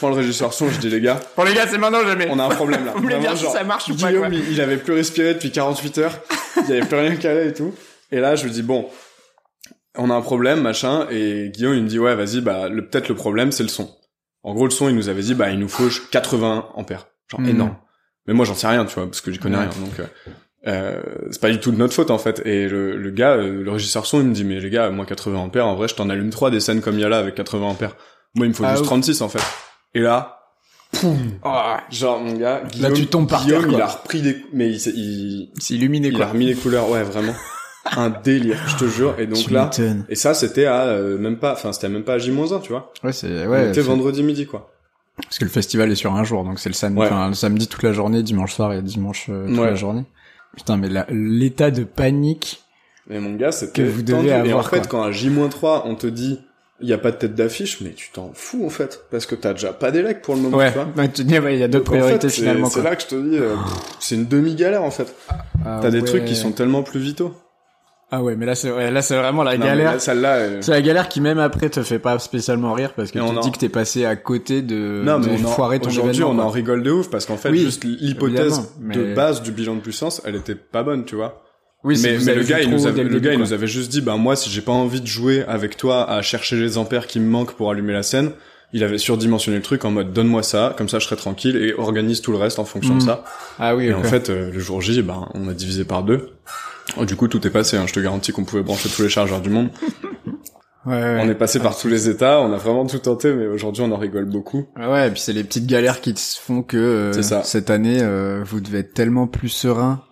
prends le régisseur son, je dis, les gars, Bon les gars, c'est maintenant jamais. on a un problème là. Vous voulez dire si ça marche ou pas, Guillaume, quoi il, il avait plus respiré depuis 48 heures. Il y avait plus rien calé et tout. Et là, je lui dis bon, on a un problème, machin. Et Guillaume, il me dit ouais, vas-y, bah le peut-être le problème, c'est le son. En gros, le son, il nous avait dit bah il nous faut 80 ampères, genre Mhm. énorme. Mais moi, j'en sais rien, tu vois, parce que j'y connais rien. Donc euh, euh, c'est pas du tout de notre faute en fait. Et le, le gars, euh, le régisseur son, il me dit mais les gars, moi 80 ampères, en vrai, je t'en allume trois des scènes comme il y a là avec 80 ampères. Moi, il me faut Ah, juste ouf. 36 en fait. Et là, poum, Oh, Genre mon gars, Guillaume, tu tombes par Guillaume, terre, quoi. il a repris des, mais il, s'est- il, c'est illuminé il a remis les couleurs, ouais vraiment, un délire, je te jure. Et donc Tu là, m'étonnes. et ça c'était à euh, même pas, enfin c'était même pas à J-1, tu vois. Ouais, c'est On ouais. était c'est- vendredi midi quoi. Parce que le festival est sur un jour, donc c'est le samedi, Ouais. enfin, le samedi toute la journée, dimanche soir et dimanche euh, toute Ouais. la journée. Putain, mais la- l'état de panique. Et mon gars, c'était Que vous devez tendu. Et en avoir, fait, quoi. quand à J-3, on te dit, il y a pas de tête d'affiche, mais tu t'en fous en fait, parce que t'as déjà pas d'élec pour le moment, Ouais. tu vois. Ouais, tu dis, ouais, il y a d'autres en priorités fait, finalement C'est là que je te dis, euh, c'est une demi-galère en fait. Ah T'as des trucs qui sont tellement plus vitaux. Ah ouais, mais là c'est ouais, là c'est vraiment la Non, galère. là, Celle-là, euh, C'est la galère qui même après te fait pas spécialement rire parce que tu te en- dis que t'es passé à côté de, Non, de mais en- foirer ton aujourd'hui, on en rigole de ouf parce qu'en fait, Oui, juste l'hypothèse de mais- base du bilan de puissance, elle était pas bonne, tu vois. Oui, mais mais le gars, il nous avait, le début, gars, il nous avait juste dit, bah moi, si j'ai pas envie de jouer avec toi à chercher les ampères qui me manquent pour allumer la scène, il avait surdimensionné le truc en mode donne-moi ça, comme ça je serai tranquille et organise tout le reste en fonction de Mhm. ça. Ah oui, Et en fait, euh, le jour J, ben, on a divisé par deux. Oh, du coup, tout est passé. Hein. Je te garantis qu'on pouvait brancher tous les chargeurs du monde. ouais, ouais. On est passé par tous les états. On a vraiment tout tenté, mais aujourd'hui, on en rigole beaucoup. Ah ouais, et puis c'est les petites galères qui te font que euh, cette année, euh, vous devez être tellement plus serein.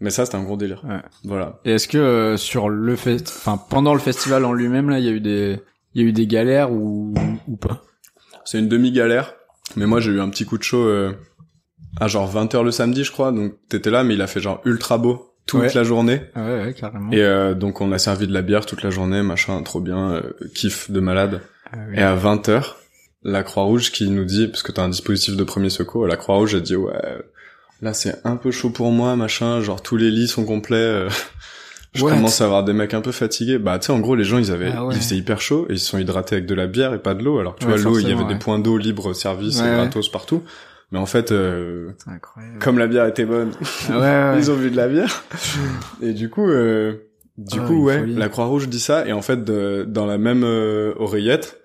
Mais ça, c'était un gros délire. Ouais. Voilà. Et est-ce que euh, sur le fest, enfin pendant le festival en lui-même là, il y a eu des, il y a eu des galères ou ou pas? C'est une demi-galère. Mais moi, j'ai eu un petit coup de chaud euh, à genre 20h le samedi, je crois. Donc, t'étais là, mais il a fait genre ultra beau toute Ouais. la journée. Ah ouais, ouais, carrément. Et euh, donc, on a servi de la bière toute la journée, machin, trop bien, euh, kiff de malade. Ah oui. Et à 20h, la Croix-Rouge qui nous dit, parce que t'as un dispositif de premier secours, la Croix-Rouge a dit, ouais, là c'est un peu chaud pour moi, machin, genre tous les lits sont complets, euh, je What? commence à avoir des mecs un peu fatigués. Bah tu sais, en gros, les gens, ils avaient, Ah ouais. il faisait hyper chaud, et ils se sont hydratés avec de la bière et pas de l'eau, alors que tu Ouais, vois, l'eau, il y avait ouais. des points d'eau libres service et gratos partout. Mais en fait, euh, comme la bière était bonne, Ah ils ont bu de la bière. Et du coup, euh, du Ah, coup, ouais, folie. la Croix-Rouge dit ça, et en fait, de- dans la même euh, oreillette,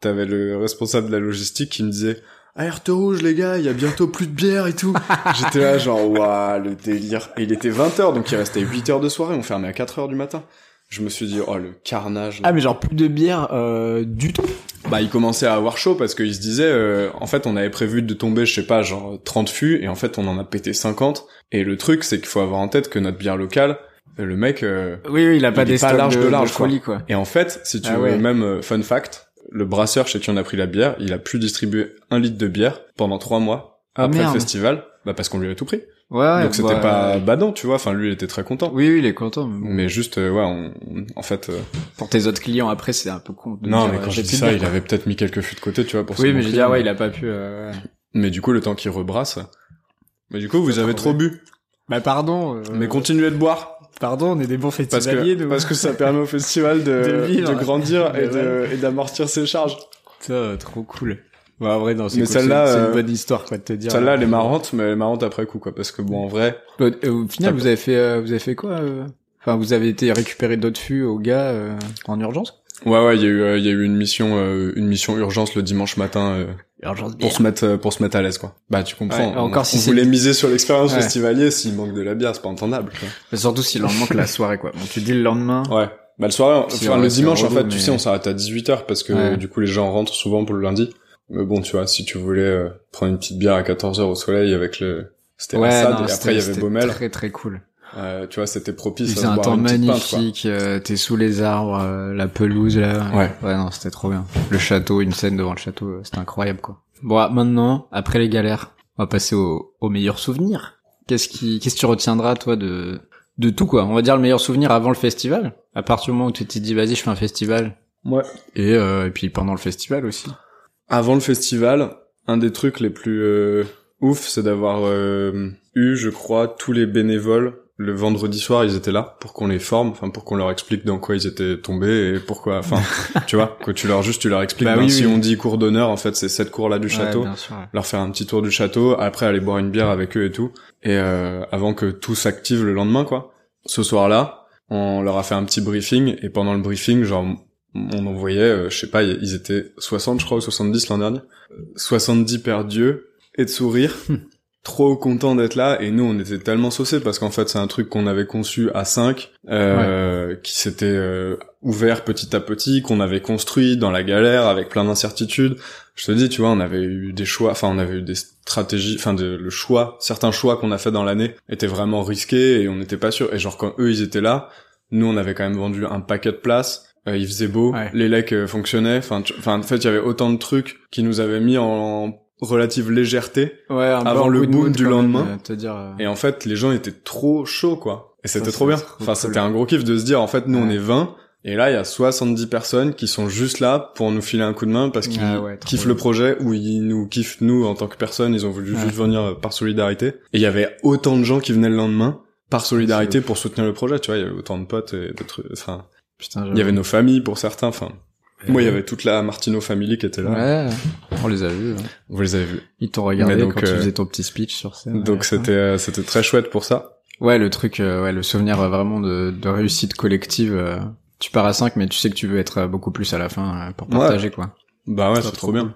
t'avais le responsable de la logistique qui me disait Alerte rouge, les gars, il y a bientôt plus de bière et tout. J'étais là, genre, waouh, le délire. Et il était 20h, donc il restait 8 heures de soirée, on fermait à 4 heures du matin. Je me suis dit, oh, le carnage. là. Ah mais genre plus de bière euh, du tout. Bah, il commençait à avoir chaud parce qu'il se disait, euh, en fait, on avait prévu de tomber, je sais pas, genre 30 fûts, et en fait, on en a pété 50. Et le truc, c'est qu'il faut avoir en tête que notre bière locale, euh, le mec, euh, Oui oui, il a pas Il des pas large de, de large, quoi. folie quoi. Et en fait, si tu Ah veux ouais. même euh, fun fact, le brasseur chez qui on a pris la bière, il a pu distribuer un litre de bière pendant trois mois Ah après merde. le festival, bah parce qu'on lui avait tout pris. Ouais. Donc c'était bah, pas badant, tu vois. Enfin, lui, il était très content. Oui oui, il est content. Mais, juste, euh, ouais, on, on- en fait, euh, pour tes autres clients après, c'est un peu con. de non, dire, mais euh, quand j'ai dit ça, il avait peut-être mis quelques fûts de côté, tu vois, pour Oui, mais j'ai montrer, dit ah ouais, il a pas pu. euh, ouais. Mais du coup, le temps qu'il rebrasse. Mais du coup, vous avez trop bu. Bah pardon. Mais continuez de boire. Pardon, on est des bons Parce festivaliers. que, nous. parce que ça permet au festival de, De vivre. de grandir et Mais de, et d'amortir ses charges. Ça, trop cool. Ouais, en vrai, non, c'est Mais cool, celle-là, c'est- c'est euh, une bonne histoire, quoi, de te dire. Celle-là, elle est euh, marrante, mais elle est marrante après coup, quoi. Parce que bon, en vrai, Au final, T'as- vous avez fait, euh, vous avez fait quoi euh Enfin, vous avez été récupérer d'autres fûts aux gars euh, en urgence? Ouais ouais, il y a eu euh, il y a eu une mission euh, une mission urgence le dimanche matin pour se mettre euh, pour se mettre à l'aise quoi. Bah tu comprends. Ouais, on, encore on si c'est- voulait miser sur l'expérience Ouais. festivalier s'il manque de la bière, c'est pas entendable. quoi. Mais surtout si le lendemain que la soirée, quoi. Bon, tu dis le lendemain. Ouais. Bah le soir Si, enfin le dimanche en fait, tu sais, on s'arrête à 18h parce que Ouais. du coup les gens rentrent souvent pour le lundi. Mais bon, tu vois, si tu voulais euh, prendre une petite bière à 14h au soleil avec le c'était Ouais, non, et après il y avait c'était Baumel. Très très cool. Euh, tu vois, c'était Il propice à faisait un temps magnifique. euh, T'es sous les arbres, euh, la pelouse là. Ouais. Ouais, non, c'était trop bien. Le château, une scène devant le château, euh, c'était incroyable quoi. Bon, ah, maintenant, après les galères, on va passer au, au meilleur souvenir. Qu'est-ce qui, qu'est-ce que tu retiendras toi de de tout quoi? On va dire le meilleur souvenir avant le festival. À partir du moment où tu t'es dit vas-y, je fais un festival. Ouais. Et euh, et puis pendant le festival aussi. Avant le festival, un des trucs les plus euh, ouf, c'est d'avoir euh, eu, je crois, tous les bénévoles. Le vendredi soir, ils étaient là pour qu'on les forme, enfin pour qu'on leur explique dans quoi ils étaient tombés et pourquoi. Enfin, tu vois, que tu leur juste tu leur expliques. Bah ben, oui, si oui. on dit cours d'honneur, en fait, c'est cette cours là du château. Ouais, bien sûr. ouais. Leur faire un petit tour du château, après aller boire une bière avec eux et tout. Et euh, avant que tout s'active le lendemain, quoi. Ce soir-là, on leur a fait un petit briefing et pendant le briefing, genre on en voyait, euh, je sais pas, ils étaient 60 je crois ou 70 l'an dernier. Euh, 70 perdus et de sourire. Trop content d'être là et nous on était tellement saucés parce qu'en fait c'est un truc qu'on avait conçu à 5 euh, qui s'était euh, ouvert petit à petit qu'on avait construit dans la galère avec plein d'incertitudes. Je te dis tu vois on avait eu des choix enfin on avait eu des stratégies enfin de, le choix certains choix qu'on a fait dans l'année étaient vraiment risqués et on n'était pas sûr. Et genre quand eux ils étaient là nous on avait quand même vendu un paquet de places euh, il faisait beau Ouais. les lecs euh, fonctionnaient enfin en fait il y avait autant de trucs qui nous avaient mis en relative légèreté Ouais, Avant le boom du même, lendemain. euh, te dire. euh, et en fait, les gens étaient trop chauds, quoi. Et c'était trop bien. trop Enfin, c'était un gros kiff de se dire, en fait, nous, on est 20. Et là, il y a 70 personnes qui sont juste là pour nous filer un coup de main parce qu'ils Ah ouais, kiffent bien. le projet ou ils nous kiffent nous en tant que personne. Ils ont voulu juste venir euh, par solidarité. Et il y avait autant de gens qui venaient le lendemain par solidarité pour soutenir le projet. Tu vois, il y avait autant de potes et de trucs. Enfin, Putain, il y avait nos familles pour certains. Enfin, moi, il y avait toute la Martino Family qui était là. Ouais, on les a vus. Vous les avez vus. Ils t'ont regardé donc, quand tu euh, faisais ton petit speech sur scène. Donc c'était euh, c'était très chouette pour ça. Ouais, le truc, euh, ouais, le souvenir euh, vraiment de, de réussite collective. euh, tu pars à 5, mais tu sais que tu veux être euh, beaucoup plus à la fin euh, pour Ouais. partager, quoi. Bah ouais, c'est trop trop bien.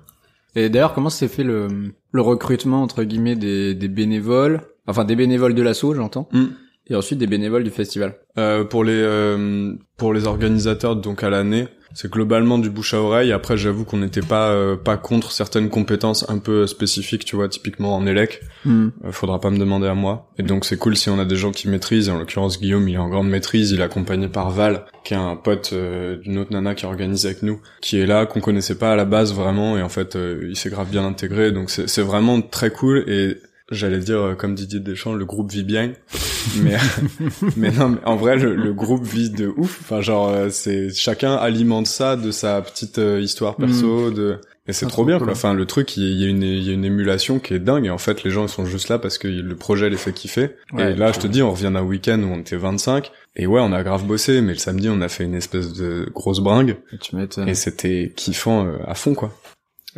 Et d'ailleurs, comment s'est fait le, le recrutement entre guillemets des, des bénévoles, enfin des bénévoles de l'assaut, j'entends, Mm. et ensuite des bénévoles du festival. Euh, pour les euh, pour les organisateurs donc à l'année, c'est globalement du bouche à oreille. Après, j'avoue qu'on n'était pas euh, pas contre certaines compétences un peu spécifiques, tu vois, typiquement en élec. Mm. Euh, faudra pas me demander à moi. Et donc c'est cool si on a des gens qui maîtrisent. En l'occurrence Guillaume, il est en grande maîtrise. Il est accompagné par Val, qui est un pote euh, d'une autre nana qui organise avec nous, qui est là, qu'on connaissait pas à la base vraiment. Et en fait, euh, il s'est grave bien intégré. Donc c'est c'est vraiment très cool. Et j'allais dire euh, comme Didier Deschamps, le groupe vit bien. mais mais non, mais en vrai le, le groupe vit de ouf. Enfin genre euh, c'est chacun alimente ça de sa petite euh, histoire perso de et c'est Ah, trop bien quoi. hein. Enfin le truc il y a une il y a une émulation qui est dingue et en fait les gens ils sont juste là parce que le projet les fait kiffer. Ouais, et là je te dis on revient d'un week-end où on était 25 et ouais on a grave bossé mais le samedi on a fait une espèce de grosse bringue Et c'était kiffant à fond quoi.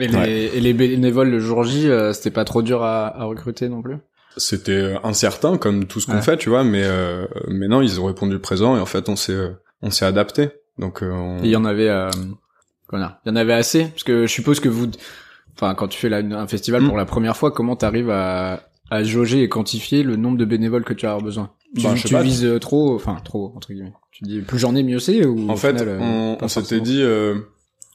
Et les, Ouais. et les bénévoles le jour J, euh, c'était pas trop dur à, à recruter non plus? C'était euh, incertain comme tout ce qu'on Ouais. fait tu vois mais euh, mais non ils ont répondu présent et en fait on s'est euh, on s'est adapté. Donc euh, on... Il y en avait, euh, dire, il y en avait assez, parce que je suppose que vous, enfin, quand tu fais la- un festival Mm. pour la première fois, comment t'arrives à, à jauger et quantifier le nombre de bénévoles que tu as besoin? Tu, Bah, tu vises trop, enfin trop entre guillemets. Tu dis plus j'en ai mieux c'est ou En fait, final, on, on s'était dit, euh,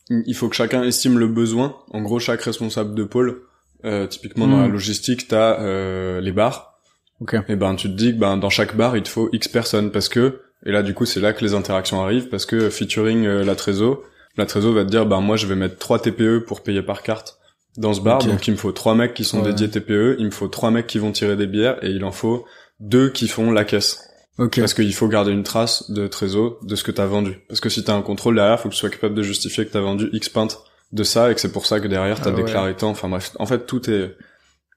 il faut que chacun estime le besoin. En gros, chaque responsable de pôle, euh, typiquement dans la logistique, t'as euh, les bars. Ok. Et ben, tu te dis que ben dans chaque bar, il te faut X personnes parce que et là, du coup, c'est là que les interactions arrivent parce que featuring euh, la trésor, la trésor va te dire, ben moi, je vais mettre 3 TPE pour payer par carte dans ce bar, donc il me faut trois mecs qui sont Ouais. dédiés TPE, il me faut trois mecs qui vont tirer des bières et il en faut deux qui font la caisse. Ok. Parce qu'il faut garder une trace de trésor de ce que t'as vendu. Parce que si t'as un contrôle derrière, faut que tu sois capable de justifier que t'as vendu X pintes de ça et que c'est pour ça que derrière t'as Ah ouais. déclaré tant. Enfin bref, en fait tout est...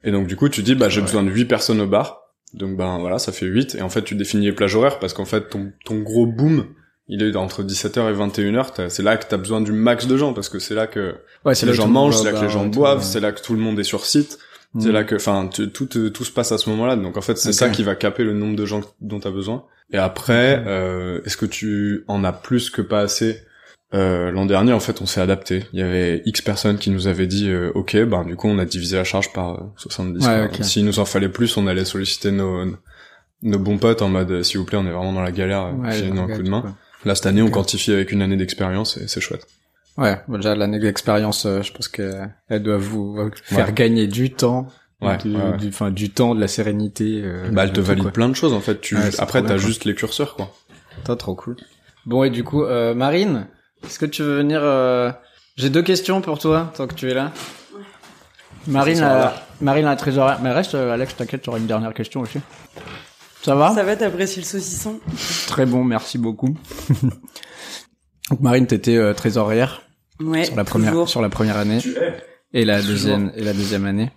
Et donc du coup tu dis bah j'ai Ouais. besoin de 8 personnes au bar. Donc ben voilà, ça fait 8. Et en fait tu définis les plages horaires parce qu'en fait ton, ton gros boom, il est entre 17h et 21h. T'as- C'est là que t'as besoin du max de gens parce que c'est là que Ouais, les là gens mangent, c'est là que les bar gens boivent, c'est là que tout le monde est sur site. Mm. C'est là que, enfin, tout, euh, tout se passe à ce moment-là. Donc en fait, c'est ça qui va caper le nombre de gens dont tu as besoin. Et après, Ok. euh, est-ce que tu en as plus que pas assez? Euh, L'an dernier, en fait, on s'est adapté. Il y avait X personnes qui nous avaient dit, euh, ok, ben du coup, on a divisé la charge par euh, 70. Ouais, quoi. ok. S'il nous en fallait plus, on allait solliciter nos nos bons potes en mode, euh, s'il vous plaît, on est vraiment dans la galère, euh, Ouais, filez-nous un ouais, coup de main. quoi. Là, cette année, on quantifie avec une année d'expérience et c'est chouette. Ouais, bon, déjà l'année d'expérience, euh, je pense que elle doit vous euh, faire Ouais. gagner du temps, Ouais, du, ouais, ouais. du, enfin, du temps, de la sérénité. euh, Bah, elle te valide quoi. plein de choses, en fait. Tu, après, t'as juste les curseurs, quoi. Putain, trop cool. Bon, et du coup, euh, Marine, est-ce que tu veux venir euh, J'ai deux questions pour toi, tant que tu es là. Marine, la, soir-là. Marine la trésorière. Mais reste, euh, Alex, t'inquiète, tu auras une dernière question aussi. Ça va? Ça va, t'apprécies le saucisson? Très bon, merci beaucoup. Donc, Marine, t'étais euh, trésorière Ouais, sur la première toujours. sur la première année et la deuxième et la deuxième année.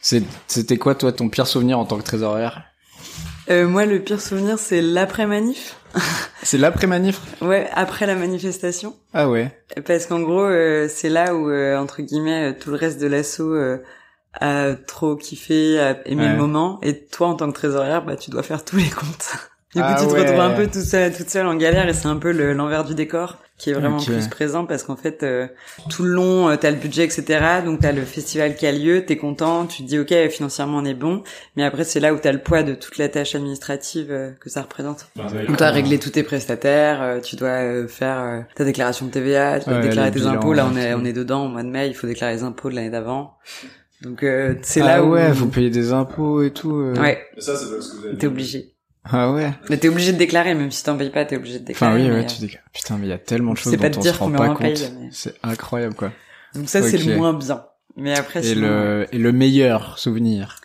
C'est- C'était quoi toi ton pire souvenir en tant que trésorière? Euh, moi, le pire souvenir, c'est l'après-manif. C'est l'après manif. Ouais, après la manifestation. Ah ouais. Parce qu'en gros, euh, c'est là où, euh, entre guillemets, euh, tout le reste de l'assaut euh, a trop kiffé, a aimé Ouais. le moment. Et toi, en tant que trésorière, bah, tu dois faire tous les comptes. Du coup, Ah tu te ouais. retrouves un peu tout seul, toute seule en galère et c'est un peu le- l'envers du décor qui est vraiment Ok. plus présent parce qu'en fait, euh, tout le long, euh, t'as le budget, etc. Donc t'as le festival qui a lieu, t'es content, tu te dis ok, financièrement on est bon, mais après c'est là où t'as le poids de toute la tâche administrative euh, que ça représente. Donc t'as réglé tous tes prestataires, euh, tu dois euh, faire euh, ta déclaration de TVA, tu dois Ouais, déclarer tes bilans, impôts. Là on est on est dedans au mois de mai, il faut déclarer les impôts de l'année d'avant. Donc euh, c'est ah là où ouais, vous payez des impôts et tout. euh. ouais, Mais ça, c'est parce que vous avez t'es obligé. Ah ouais. Mais t'es obligé de déclarer, même si t'en payes pas, t'es obligé de Enfin déclarer. oui, mais, ouais, euh, tu dis putain mais il y a tellement de choses dont on dire se rend pas compte. mais- C'est incroyable quoi. Donc ça c'est le moins bien. Mais après Et sinon, le et le meilleur souvenir?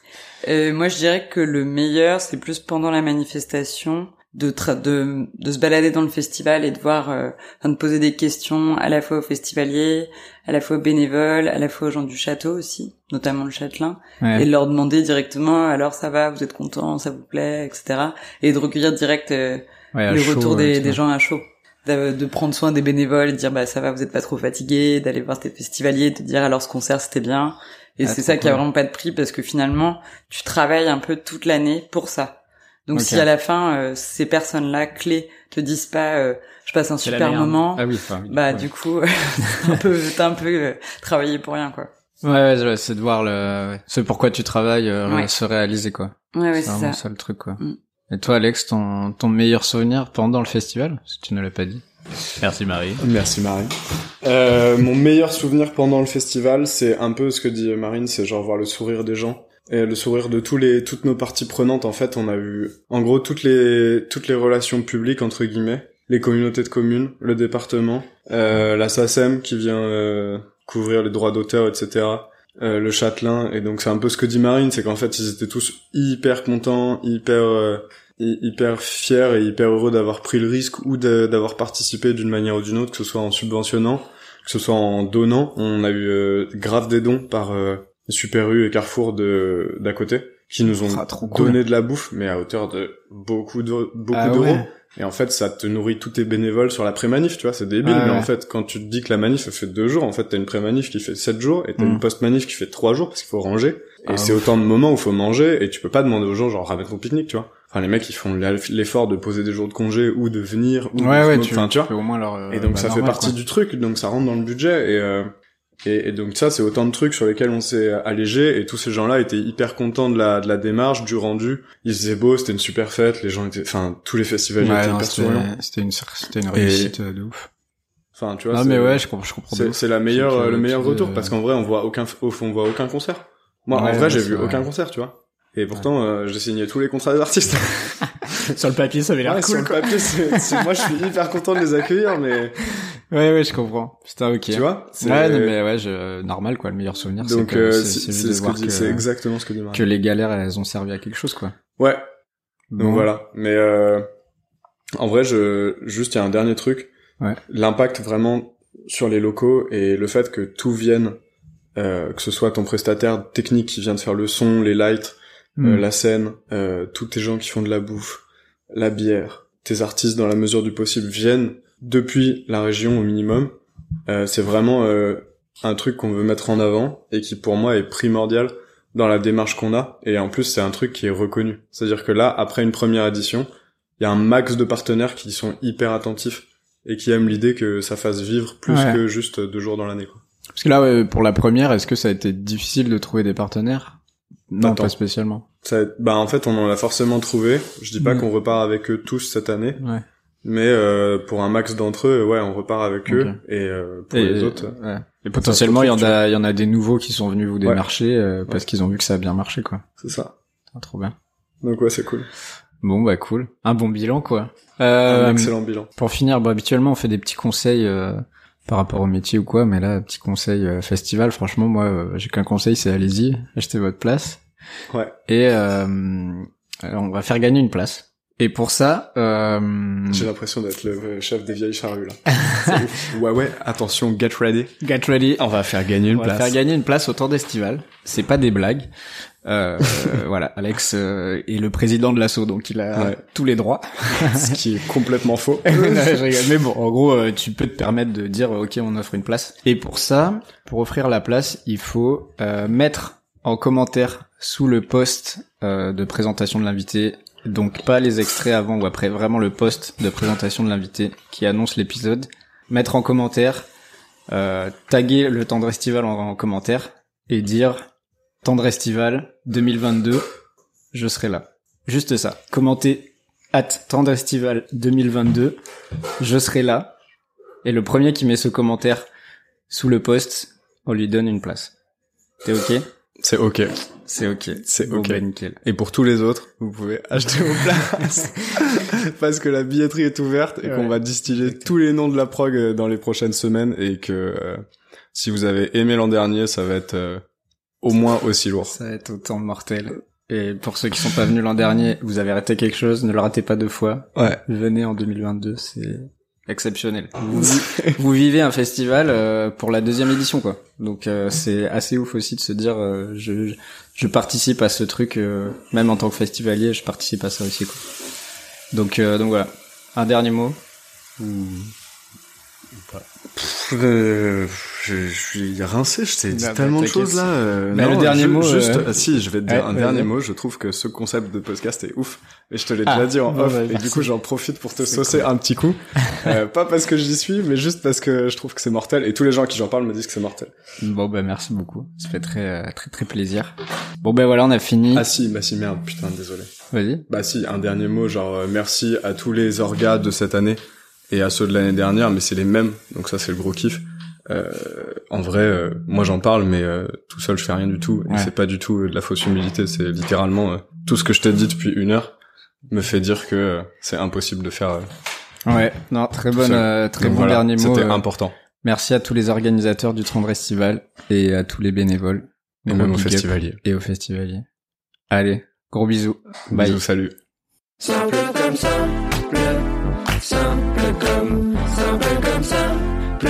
Euh, moi, je dirais que le meilleur, c'est plus pendant la manifestation, de, de de se balader dans le festival et de voir, euh, enfin, de poser des questions à la fois aux festivaliers, à la fois aux bénévoles, à la fois aux gens du château aussi, notamment le châtelain, Ouais. et de leur demander directement, alors ça va, vous êtes content, ça vous plaît, etc. Et de recueillir direct euh, Ouais, le retour des, gens à chaud. De, de prendre soin des bénévoles, de dire bah ça va, vous êtes pas trop fatigués, d'aller voir tes festivaliers, de dire alors ce concert c'était bien. Et Ah, c'est ça qui a vraiment pas de prix parce que finalement tu travailles un peu toute l'année pour ça. Donc si à la fin euh, ces personnes-là clés te disent pas euh, je passe un super moment, Ah oui, enfin, oui, bah ouais. du coup t'as un peu t'as un peu euh, travaillé pour rien quoi. Ouais, ouais, c'est de voir le, ce pourquoi tu travailles euh, Ouais. se réaliser, quoi. Ouais ouais c'est c'est vraiment ça. ça. le truc, quoi. Mm. Et toi, Alex, ton, ton meilleur souvenir pendant le festival? Que tu ne l'as pas dit. Merci Marie. Merci Marie. Euh, mon meilleur souvenir pendant le festival, c'est un peu ce que dit Marine, c'est genre voir le sourire des gens. Et le sourire de tous les, toutes nos parties prenantes, en fait, on a eu, en gros, toutes les, toutes les relations publiques, entre guillemets, les communautés de communes, le département, euh, la SACEM qui vient euh, couvrir les droits d'auteur, etc., euh, le Châtelain, et donc c'est un peu ce que dit Marine, c'est qu'en fait, ils étaient tous hyper contents, hyper, euh, hy- hyper fiers et hyper heureux d'avoir pris le risque ou d'avoir participé d'une manière ou d'une autre, que ce soit en subventionnant, que ce soit en donnant. On a eu euh, grave des dons par euh, Super U et Carrefour de d'à côté qui nous ont Ah, cool. donné de la bouffe, mais à hauteur de beaucoup de beaucoup Ah d'euros. ouais. Et en fait, ça te nourrit tous tes bénévoles sur la pré-manif, tu vois, c'est débile. Ouais, mais ouais. en fait, quand tu te dis que la manif fait deux jours, en fait, t'as une pré-manif qui fait sept jours et t'as Mm. une post-manif qui fait trois jours parce qu'il faut ranger. Et Ah, c'est autant de moments où faut manger et tu peux pas demander aux gens genre ramène ton pique-nique, tu vois. Enfin, les mecs, ils font l'effort de poser des jours de congé ou de venir ou Ouais, de- ouais, tu, enfin, tu vois. au moins leur, euh, Et donc bah, ça fait normal, partie quoi. du truc, donc ça rentre dans le budget et euh, et, et donc ça c'est autant de trucs sur lesquels on s'est allégé et tous ces gens-là étaient hyper contents de la de la démarche, du rendu. Il faisait beau, c'était une super fête, les gens étaient, enfin tous les festivals Ouais, étaient non, hyper c'était, souriants. c'était une, c'était une Et- réussite euh, de ouf. Enfin tu vois. Non, mais ouais, je comprends, je comprends. c'est la meilleure euh, le meilleur retour parce qu'en vrai on voit aucun au fond on voit aucun concert. Moi Ouais, en vrai j'ai vu aucun concert, tu vois. Et pourtant euh, j'ai signé tous les contrats des artistes. Sur le papier, ça avait l'air Ouais, sur le papier, c'est- c'est- moi je suis hyper content de les accueillir, mais Ouais, ouais, je comprends. Putain, ok. tu vois. c'est- Ouais, non, mais ouais, je, normal, quoi, le meilleur souvenir, c'est Donc que, euh, c'est, ce que exactement ce que que les galères, elles ont servi à quelque chose, quoi. Ouais, Donc Bon. voilà. Mais euh, en vrai, je juste il y a un dernier truc. Ouais. L'impact vraiment sur les locaux et le fait que tout vienne, euh, que ce soit ton prestataire technique qui vient de faire le son, les lights, euh, Hmm. la scène, euh, tous tes gens qui font de la bouffe, la bière, tes artistes dans la mesure du possible viennent depuis la région au minimum. Euh, c'est vraiment euh, un truc qu'on veut mettre en avant et qui pour moi est primordial dans la démarche qu'on a. Et en plus, c'est un truc qui est reconnu. C'est-à-dire que là, après une première édition, il y a un max de partenaires qui sont hyper attentifs et qui aiment l'idée que ça fasse vivre plus Ouais. que juste deux jours dans l'année. Parce que là, pour la première, est-ce que ça a été difficile de trouver des partenaires? Non, Attends. pas spécialement. Ça, bah en fait, on en a forcément trouvé. Je dis pas Mm. qu'on repart avec eux tous cette année, Ouais. mais euh, pour un max d'entre eux, ouais, on repart avec eux. Et euh, pour Et, les autres, ouais. Et potentiellement, il y en a, il y en a des nouveaux qui sont venus vous démarcher euh, parce qu'ils ont vu que ça a bien marché, quoi. c'est ça. Ah, trop bien. Donc ouais, c'est cool. Bon, bah cool. Un bon bilan, quoi. Un Euh, excellent bilan. Pour finir, bah, habituellement, on fait des petits conseils euh, par rapport au métier ou quoi, mais là, petit conseil euh, festival, franchement, moi, euh, j'ai qu'un conseil, c'est allez-y, achetez votre place. Ouais. Et euh, on va faire gagner une place. Et pour ça, euh, J'ai l'impression d'être le chef des vieilles charrues là. C'est ouf. ouais ouais, attention, get ready. get ready. On va faire gagner une On va place. faire gagner une place au temps d'estival. C'est pas des blagues. Euh, voilà, Alex euh, est le président de l'assaut, donc il a Ouais. tous les droits. Ce qui est complètement faux. Non, je rigole. Mais bon, en gros, euh, tu peux te permettre de dire, ok, on offre une place. Et pour ça, pour offrir la place, il faut euh, mettre en commentaire sous le post euh, de présentation de l'invité, donc pas les extraits avant ou après, vraiment le post de présentation de l'invité qui annonce l'épisode, mettre en commentaire, euh, taguer le tendre estival en, en commentaire et dire tendre estival 2022, je serai là. Juste ça. Commenter at tendre estival 2022, je serai là. Et le premier qui met ce commentaire sous le post, on lui donne une place. T'es ok? C'est ok. C'est ok. C'est ok. bah, nickel. Et pour tous les autres, vous pouvez acheter vos places. Parce que la billetterie est ouverte et qu'on va distiller tous les noms de la prog euh, dans les prochaines semaines et que euh, si vous avez aimé l'an dernier, ça va être euh, au moins aussi lourd. Ça va être autant mortel. Et pour ceux qui sont pas venus l'an dernier, vous avez raté quelque chose, ne le ratez pas deux fois. Ouais. Venez en 2022, c'est exceptionnel. Vous, vivez un festival euh, pour la deuxième édition, quoi. Donc euh, c'est assez ouf aussi de se dire, euh, je, je- participe à ce truc, euh, même en tant que festivalier, je participe à ça aussi, quoi. Donc, euh, donc voilà. Un dernier mot. Ou pas. Euh, je, je suis rincé, je t'ai dit Bah, bah, tellement de choses là. euh, Bah, le non, dernier ju- mot, Juste, euh, ah, si, je vais te dire ouais, un dernier mot. Je trouve que ce concept de podcast est ouf. Et je te l'ai Ah, déjà dit en bon, off. bah, et du coup, j'en profite pour te saucer un petit coup. Euh, pas parce que j'y suis, mais juste parce que je trouve que c'est mortel. Et tous les gens à qui j'en parle me disent que c'est mortel. Bon bah merci beaucoup. Ça fait très euh, très très plaisir. Bon ben voilà, on a fini. Ah si, bah si, merde, putain, désolé. Vas-y. Bah si, un dernier mot, genre merci à tous les orgas de cette année et à ceux de l'année dernière, mais c'est les mêmes, donc ça c'est le gros kiff. Euh, en vrai, euh, moi j'en parle, mais euh, tout seul je fais rien du tout, et Ouais. c'est pas du tout euh, de la fausse humilité, c'est littéralement euh, tout ce que je t'ai dit depuis une heure me fait dire que euh, c'est impossible de faire. euh, Ouais, non, très bonne, euh, très donc bon voilà, dernier mot. C'était euh, important, Merci à tous les organisateurs du Trendre Estival et à tous les bénévoles. et même au big up. festivalier. Et aux festivaliers. Allez, gros bisous. Bye. Bisous, salut. Simple comme simple, simple comme, simple comme simple,